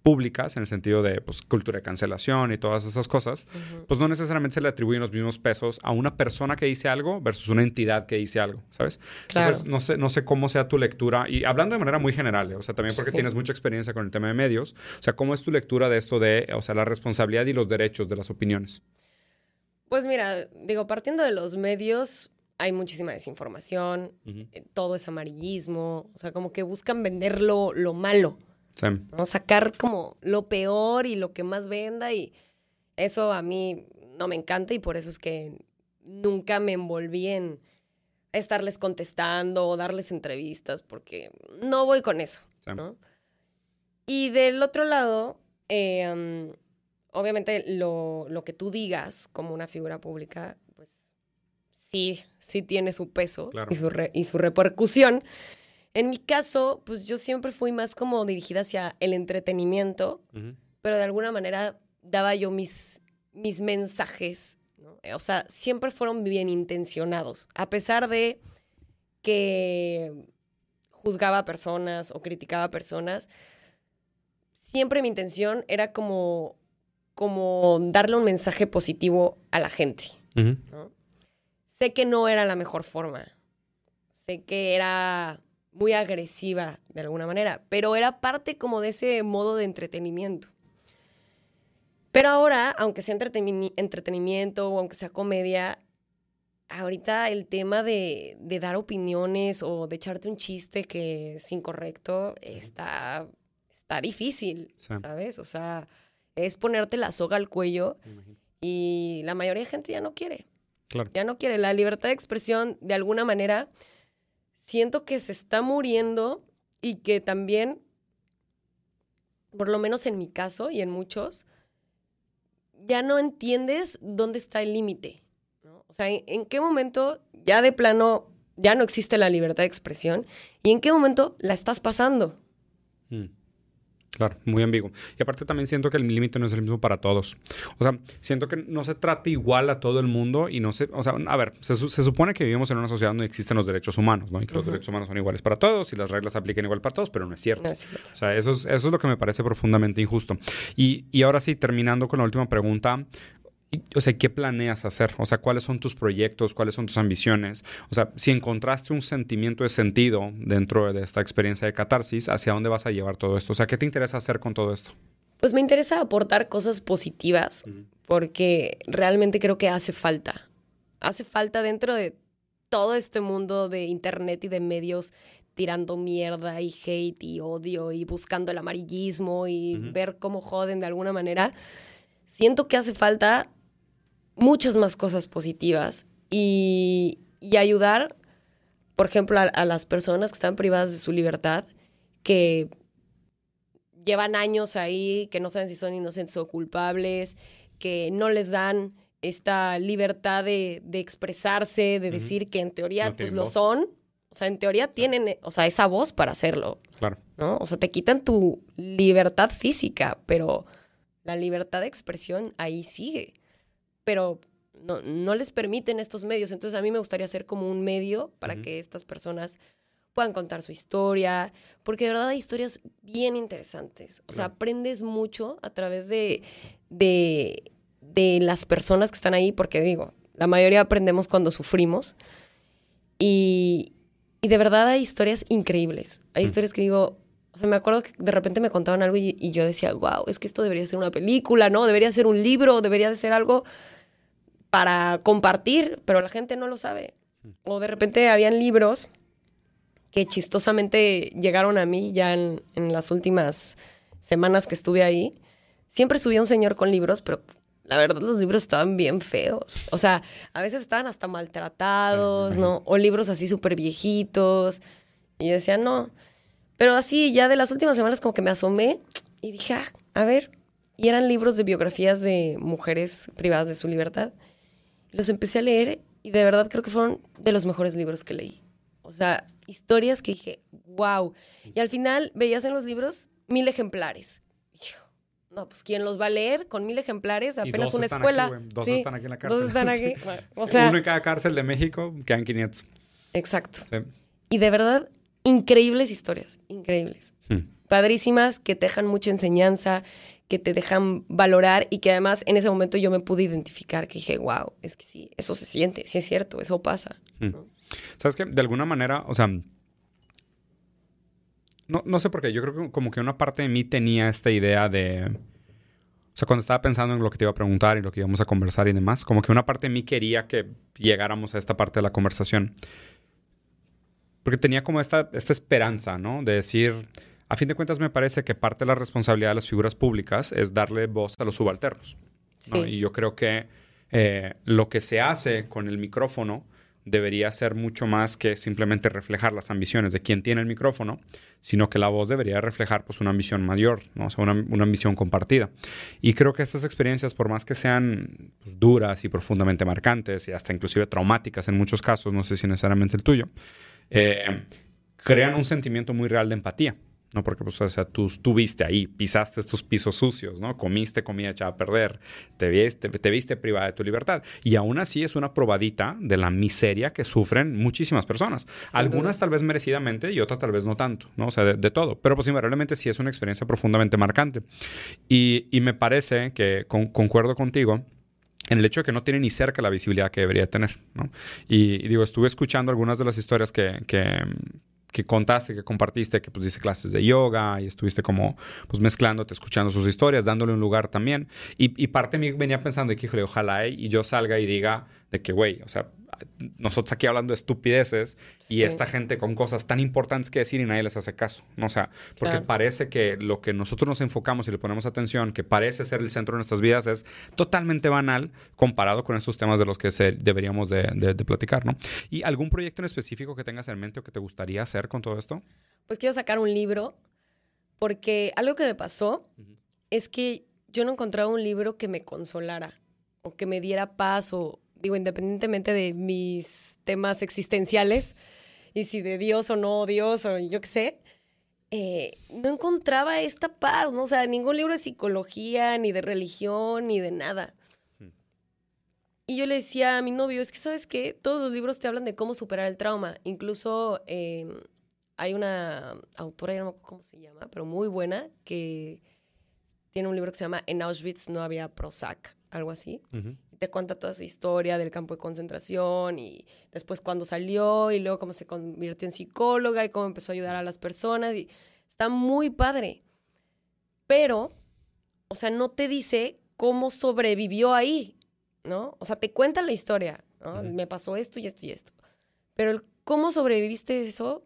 [SPEAKER 1] públicas, en el sentido de pues, cultura de cancelación y todas esas cosas, pues no necesariamente se le atribuyen los mismos pesos a una persona que dice algo versus una entidad que dice algo, ¿sabes?
[SPEAKER 2] Claro.
[SPEAKER 1] Entonces, no sé, no sé cómo sea tu lectura, y hablando de manera muy general, ¿eh? o sea, también porque
[SPEAKER 2] Sí.
[SPEAKER 1] tienes mucha experiencia con el tema de medios, o sea, ¿cómo es tu lectura de esto de, o sea, la responsabilidad y los derechos de las opiniones?
[SPEAKER 2] Pues mira, digo, partiendo de los medios, hay muchísima desinformación, eh, todo es amarillismo, o sea, como que buscan vender lo, lo malo,
[SPEAKER 1] Sí.
[SPEAKER 2] ¿no? Sacar como lo peor y lo que más venda y eso a mí no me encanta y por eso es que nunca me envolví en estarles contestando o darles entrevistas porque no voy con eso,
[SPEAKER 1] Sí.
[SPEAKER 2] ¿no? Y del otro lado, eh, um, obviamente lo, lo que tú digas como una figura pública, pues sí, sí tiene su peso
[SPEAKER 1] Claro.
[SPEAKER 2] y, su re- y su repercusión. En mi caso, pues yo siempre fui más como dirigida hacia el entretenimiento, pero de alguna manera daba yo mis, mis mensajes, ¿no? O sea, siempre fueron bien intencionados, a pesar de que juzgaba a personas o criticaba a personas, siempre mi intención era como, como darle un mensaje positivo a la gente. Sé que no era la mejor forma. Sé que era muy agresiva de alguna manera, pero era parte como de ese modo de entretenimiento. Pero ahora, aunque sea entreteni- entretenimiento o aunque sea comedia, ahorita el tema de, de dar opiniones o de echarte un chiste que es incorrecto está, está difícil,
[SPEAKER 1] Sí.
[SPEAKER 2] ¿sabes? O sea, es ponerte la soga al cuello y la mayoría de gente ya no quiere.
[SPEAKER 1] Claro.
[SPEAKER 2] Ya no quiere. La libertad de expresión, de alguna manera, siento que se está muriendo y que también, por lo menos en mi caso y en muchos, ya no entiendes dónde está el límite. O sea, ¿en, en qué momento ya de plano ya no existe la libertad de expresión y en qué momento la estás pasando.
[SPEAKER 1] Mm. Claro, muy ambiguo. Y aparte también siento que el límite no es el mismo para todos. O sea, siento que no se trata igual a todo el mundo y no se... O sea, a ver, se, supone que vivimos en una sociedad donde existen los derechos humanos, ¿no? Y que los derechos humanos son iguales para todos y las reglas se apliquen igual para todos, pero no es cierto. O sea, eso es, eso es lo que me parece profundamente injusto. Y, y ahora sí, terminando con la última pregunta, o sea, ¿qué planeas hacer? O sea, ¿cuáles son tus proyectos? ¿Cuáles son tus ambiciones? O sea, si encontraste un sentimiento de sentido dentro de esta experiencia de catarsis, ¿hacia dónde vas a llevar todo esto? O sea, ¿qué te interesa hacer con todo esto?
[SPEAKER 2] Pues me interesa aportar cosas positivas porque realmente creo que hace falta. Hace falta dentro de todo este mundo de internet y de medios tirando mierda y hate y odio y buscando el amarillismo y ver cómo joden de alguna manera. Siento que hace falta muchas más cosas positivas y, ayudar, por ejemplo, a, las personas que están privadas de su libertad, que llevan años ahí, que no saben si son inocentes o culpables, que no les dan esta libertad de, expresarse, de decir que en teoría pues lo son. O sea, en teoría tienen, o sea, esa voz para hacerlo.
[SPEAKER 1] Claro.
[SPEAKER 2] ¿no? O sea, te quitan tu libertad física, pero la libertad de expresión ahí sigue pero no, no, les permiten estos medios. Entonces a mí me gustaría ser como un medio para que estas personas puedan contar su historia, porque de verdad hay historias bien interesantes. O sea, aprendes mucho a través de, de, de, las personas que están ahí, porque digo, la mayoría aprendemos cuando sufrimos. Y, y de verdad hay historias increíbles. Hay historias que digo, o sea, me acuerdo que de repente me contaban algo y, y, yo decía, wow, es que esto debería ser una película, ¿no? Debería ser un libro, debería de ser algo para compartir, pero la gente no lo sabe. O de repente habían libros que chistosamente llegaron a mí ya en, las últimas semanas que estuve ahí. Siempre subía un señor con libros, pero la verdad los libros estaban bien feos. O sea, a veces estaban hasta maltratados, ¿no? O libros así súper viejitos. Y yo decía, no. Pero así, ya de las últimas semanas como que me asomé y dije, ah, a ver. Y eran libros de biografías de mujeres privadas de su libertad los empecé a leer y de verdad creo que fueron de los mejores libros que leí. O sea, historias que dije, wow. Y al final veías en los libros mil ejemplares. No, pues ¿quién los va a leer con mil ejemplares? Apenas una escuela.
[SPEAKER 1] dos están aquí en la cárcel.
[SPEAKER 2] Dos están aquí.
[SPEAKER 1] O sea, Uno en cada cárcel de México, quedan 500.
[SPEAKER 2] Exacto. Y de verdad, increíbles historias, increíbles. Hmm. Padrísimas, que te dejan mucha enseñanza, que te dejan valorar y que además en ese momento yo me pude identificar, que dije, wow, es que sí, eso se siente, sí es cierto, eso pasa. Hmm.
[SPEAKER 1] ¿Sabes qué? De alguna manera, o sea, no, no sé por qué, yo creo que como que una parte de mí tenía esta idea de... O sea, cuando estaba pensando en lo que te iba a preguntar y lo que íbamos a conversar y demás, como que una parte de mí quería que llegáramos a esta parte de la conversación. Porque tenía como esta, esta esperanza, ¿no? De decir, a fin de cuentas, me parece que parte de la responsabilidad de las figuras públicas es darle voz a los subalternos. Y yo creo que eh, lo que se hace con el micrófono debería ser mucho más que simplemente reflejar las ambiciones de quien tiene el micrófono, sino que la voz debería reflejar pues, una ambición mayor, ¿no? o sea, una, ambición compartida. Y creo que estas experiencias, por más que sean pues, duras y profundamente marcantes y hasta inclusive traumáticas en muchos casos, no sé si necesariamente el tuyo, eh, crean un sentimiento muy real de empatía. ¿No? Porque, pues, o sea, tú estuviste ahí, pisaste estos pisos sucios, ¿no? Comiste comida echada a perder, te viste, te viste privada de tu libertad. Y aún así es una probadita de la miseria que sufren muchísimas personas. Algunas tal vez merecidamente y otras tal vez no tanto, ¿no? O sea, de, todo. Pero, pues, invariablemente sí es una experiencia profundamente marcante. Y, y me parece que concuerdo contigo en el hecho de que no tiene ni cerca la visibilidad que debería tener, ¿no? Y, digo, estuve escuchando algunas de las historias que, que que contaste, que compartiste, que pues dice clases de yoga y estuviste como pues mezclándote, escuchando sus historias, dándole un lugar también. Y, parte de mí venía pensando de que, híjole, ojalá y yo salga y diga de que, güey, o sea, nosotros aquí hablando de estupideces y esta gente con cosas tan importantes que decir y nadie les hace caso. ¿no? O sea, porque parece que lo que nosotros nos enfocamos y le ponemos atención, que parece ser el centro de nuestras vidas, es totalmente banal comparado con estos temas de los que se, deberíamos de, platicar, ¿no? ¿Y algún proyecto en específico que tengas en mente o que te gustaría hacer con todo esto?
[SPEAKER 2] Pues quiero sacar un libro porque algo que me pasó es que yo no encontraba un libro que me consolara o que me diera paz o digo, independientemente de mis temas existenciales, y si de Dios o no Dios, o yo qué sé, eh, no encontraba esta paz, ¿no? O sea, ningún libro de psicología, ni de religión, ni de nada. Y yo le decía a mi novio, es que, ¿sabes qué? Todos los libros te hablan de cómo superar el trauma. Incluso em, hay una autora, ya no me acuerdo cómo se llama, pero muy buena, que tiene un libro que se llama En Auschwitz no había Prozac, algo así. Te cuenta toda esa historia del campo de concentración y después cuando salió y luego cómo se convirtió en psicóloga y cómo empezó a ayudar a las personas. Y está muy padre. Pero, o sea, no te dice cómo sobrevivió ahí. ¿no? O sea, te cuenta la historia, ¿no? Me pasó esto y esto y esto. Pero el cómo sobreviviste eso,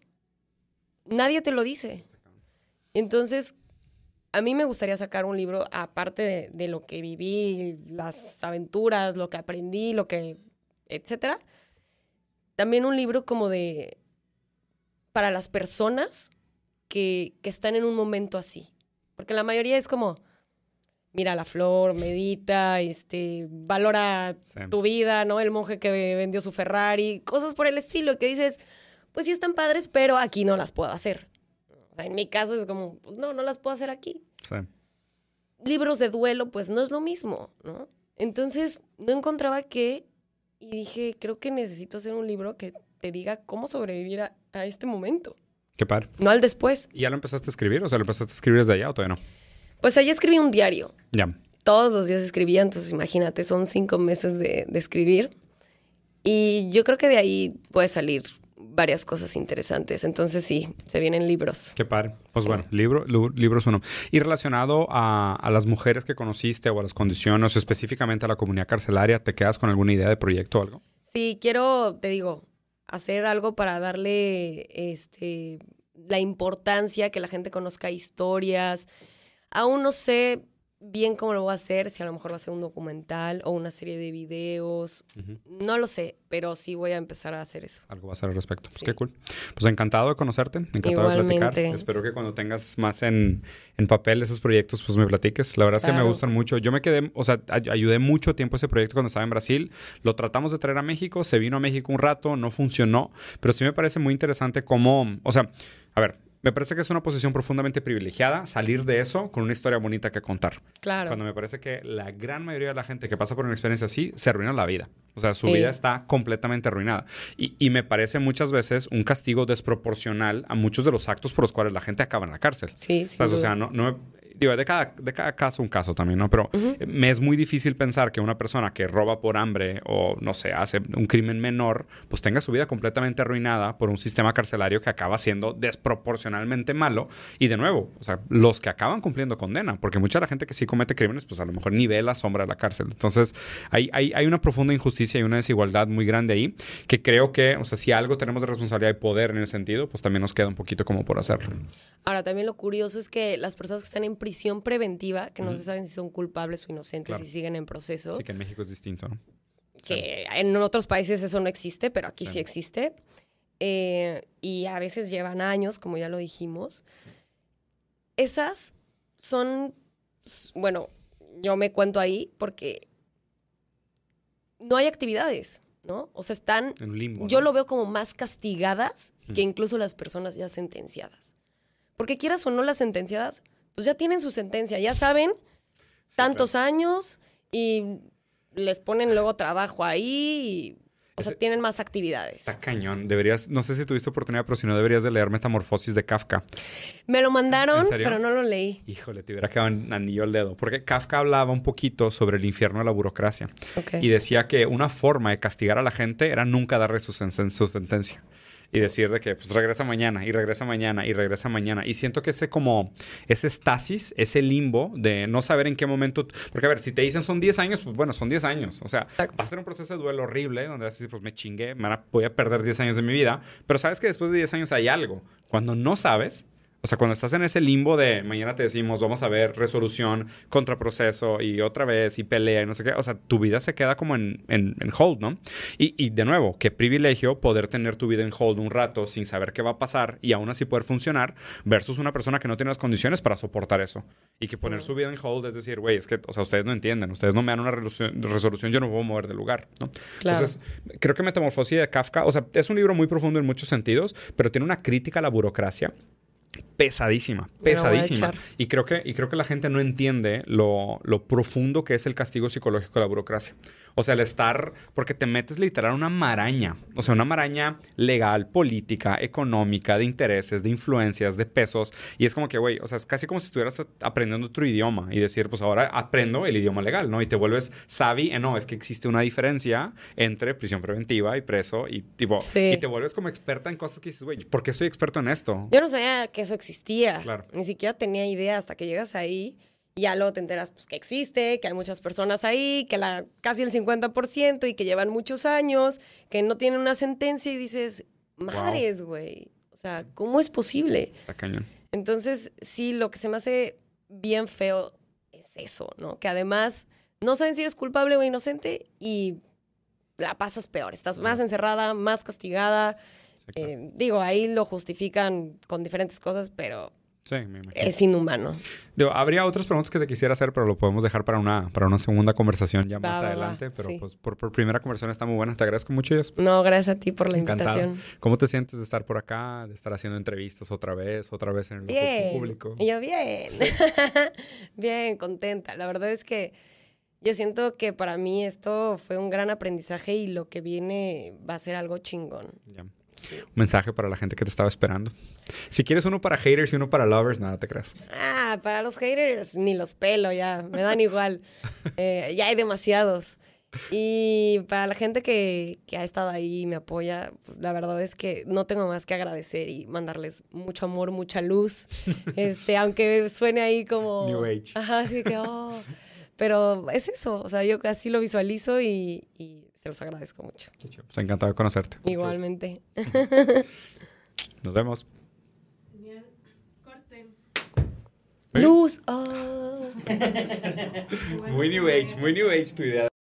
[SPEAKER 2] nadie te lo dice. Entonces, a mí me gustaría sacar un libro, aparte de, lo que viví, las aventuras, lo que aprendí, lo que, etcétera. También un libro como de, para las personas que, que están en un momento así. Porque la mayoría es como, mira la flor, medita, este, valora tu vida, ¿no? El monje que vendió su Ferrari, cosas por el estilo que dices, pues sí están padres, pero aquí no las puedo hacer. Sea, en mi caso es como, pues no, no las puedo hacer aquí. Sí. Libros de duelo, pues no es lo mismo, ¿no? Entonces, no encontraba qué y dije, creo que necesito hacer un libro que te diga cómo sobrevivir a, a este momento.
[SPEAKER 1] Qué par.
[SPEAKER 2] No al después.
[SPEAKER 1] ¿Y ya lo empezaste a escribir? O sea, ¿lo empezaste a escribir desde allá o todavía no?
[SPEAKER 2] Pues allí escribí un diario.
[SPEAKER 1] Ya.
[SPEAKER 2] Todos los días escribía, entonces imagínate, son cinco meses de, escribir. Y yo creo que de ahí puede salir varias cosas interesantes. Entonces sí, se vienen libros.
[SPEAKER 1] Qué padre. Pues bueno, libro, libros uno. Y relacionado a, a, las mujeres que conociste o a las condiciones, o específicamente a la comunidad carcelaria, ¿te quedas con alguna idea de proyecto o algo?
[SPEAKER 2] Sí, quiero, te digo, hacer algo para darle este, la importancia, que la gente conozca historias, Aún no sé bien cómo lo voy a hacer, si a lo mejor va a ser un documental o una serie de videos. No lo sé, pero sí voy a empezar a hacer eso.
[SPEAKER 1] Algo va a ser al respecto. Pues qué cool. Pues encantado de conocerte, encantado de platicar. Espero que cuando tengas más en, papel esos proyectos, pues me platiques. La verdad es que me gustan mucho. Yo me quedé, o sea, ayudé mucho tiempo ese proyecto cuando estaba en Brasil. Lo tratamos de traer a México, se vino a México un rato, no funcionó, pero sí me parece muy interesante cómo, o sea, a ver, me parece que es una posición profundamente privilegiada salir de eso con una historia bonita que contar.
[SPEAKER 2] Claro.
[SPEAKER 1] Cuando me parece que la gran mayoría de la gente que pasa por una experiencia así se arruina la vida. O sea, su vida está completamente arruinada. Y, y, me parece muchas veces un castigo desproporcional a muchos de los actos por los cuales la gente acaba en la cárcel.
[SPEAKER 2] Sí, sí.
[SPEAKER 1] O sea, no, no, digo, de cada, de cada caso un caso también, ¿no? Pero me es muy difícil pensar que una persona que roba por hambre o, no sé, hace un crimen menor, pues tenga su vida completamente arruinada por un sistema carcelario que acaba siendo desproporcionalmente malo. Y de nuevo, o sea, los que acaban cumpliendo condena, porque mucha de la gente que sí comete crímenes, pues a lo mejor ni ve la sombra de la cárcel. Entonces, hay, hay, hay una profunda injusticia y una desigualdad muy grande ahí, que creo que, o sea, si algo tenemos de responsabilidad y poder en el sentido, pues también nos queda un poquito como por hacerlo.
[SPEAKER 2] Ahora, también lo curioso es que las personas que están en prisión preventiva, que no se saben si son culpables o inocentes y siguen en proceso.
[SPEAKER 1] Sí, que en México es distinto, ¿no?
[SPEAKER 2] Que en otros países eso no existe, pero aquí sí, existe. Eh, y a veces llevan años, como ya lo dijimos. Esas son, bueno, yo me cuento ahí porque no hay actividades, ¿no? O sea, están...
[SPEAKER 1] En limbo.
[SPEAKER 2] Yo lo veo como más castigadas que incluso las personas ya sentenciadas. Porque quieras o no las sentenciadas, pues ya tienen su sentencia, ya saben tantos años y les ponen luego trabajo ahí o sea, tienen más actividades.
[SPEAKER 1] Está cañón. Deberías, no sé si tuviste oportunidad, pero si no, deberías de leer Metamorfosis de Kafka.
[SPEAKER 2] Me lo mandaron, pero no lo leí.
[SPEAKER 1] Híjole, te hubiera quedado en anillo el dedo. Porque Kafka hablaba un poquito sobre el infierno de la burocracia. Y decía que una forma de castigar a la gente era nunca darle su sentencia y decir de que pues regresa mañana y regresa mañana y regresa mañana. Y siento que ese como, ese estasis, ese limbo de no saber en qué momento, porque a ver, si te dicen son 10 años, pues bueno, son 10 años. O sea, va a ser un proceso de duelo horrible donde vas a decir, pues me chingué, voy a perder 10 años de mi vida, pero sabes que después de 10 años hay algo. Cuando no sabes, O sea, cuando estás en ese limbo de mañana te decimos, vamos a ver resolución, contraproceso y otra vez y pelea y no sé qué, o sea, tu vida se queda como en, en, en hold, ¿no? Y, y, de nuevo, qué privilegio poder tener tu vida en hold un rato sin saber qué va a pasar y aún así poder funcionar versus una persona que no tiene las condiciones para soportar eso. Y que poner su vida en hold es decir, güey, es que, o sea, ustedes no entienden, ustedes no me dan una resolución, yo no puedo mover del lugar, ¿no? Claro. Entonces, creo que Metamorfosis de Kafka, o sea, es un libro muy profundo en muchos sentidos, pero tiene una crítica a la burocracia pesadísima, pesadísima. Y creo, que, y creo que la gente no entiende lo, lo, profundo que es el castigo psicológico de la burocracia. O sea, el estar, porque te metes literal una maraña, o sea, una maraña legal, política, económica, de intereses, de influencias, de pesos. Y es como que, güey, o sea, es casi como si estuvieras aprendiendo otro idioma y decir, pues ahora aprendo el idioma legal, ¿no? Y te vuelves savvy, en, no, es que existe una diferencia entre prisión preventiva y preso y tipo, y te vuelves como experta en cosas que dices, güey, ¿por qué soy experto en esto?
[SPEAKER 2] Yo no sabía que eso existía. Claro. Ni siquiera tenía idea hasta que llegas ahí y ya luego te enteras pues, que existe, que hay muchas personas ahí, que la, casi el 50% y que llevan muchos años, que no tienen una sentencia y dices, madres, güey. O sea, ¿cómo es posible?
[SPEAKER 1] Está cañón.
[SPEAKER 2] Entonces, sí, lo que se me hace bien feo es eso, ¿no? Que además no saben si eres culpable o inocente y la pasas peor. Estás más encerrada, más castigada. Eh, digo, ahí lo justifican con diferentes cosas, pero
[SPEAKER 1] Sí, me imagino.
[SPEAKER 2] Es inhumano.
[SPEAKER 1] habría otras preguntas que te quisiera hacer, pero lo podemos dejar para una, para una segunda conversación ya más adelante. pero pues por, primera conversación está muy buena. Te agradezco mucho.
[SPEAKER 2] No, gracias a ti por la invitación.
[SPEAKER 1] ¿Cómo te sientes de estar por acá, de estar haciendo entrevistas otra vez, otra vez en el público?
[SPEAKER 2] Yo bien. bien, contenta. La verdad es que yo siento que para mí esto fue un gran aprendizaje y lo que viene va a ser algo chingón.
[SPEAKER 1] Un mensaje para la gente que te estaba esperando. Si quieres uno para haters y uno para lovers, nada te creas.
[SPEAKER 2] Ah, para los haters ni los pelo ya, me dan igual. Eh, ya hay demasiados. Y para la gente que, que, ha estado ahí y me apoya, pues la verdad es que no tengo más que agradecer y mandarles mucho amor, mucha luz. Este, aunque suene ahí como.
[SPEAKER 1] New Age.
[SPEAKER 2] Ajá, así que, oh. Pero es eso, o sea, yo así lo visualizo y, y se los agradezco mucho.
[SPEAKER 1] Pues encantado de conocerte.
[SPEAKER 2] Igualmente.
[SPEAKER 1] Nos vemos.
[SPEAKER 3] Genial. Corte.
[SPEAKER 2] Luz. Oh.
[SPEAKER 1] muy New Age, muy New Age tu idea.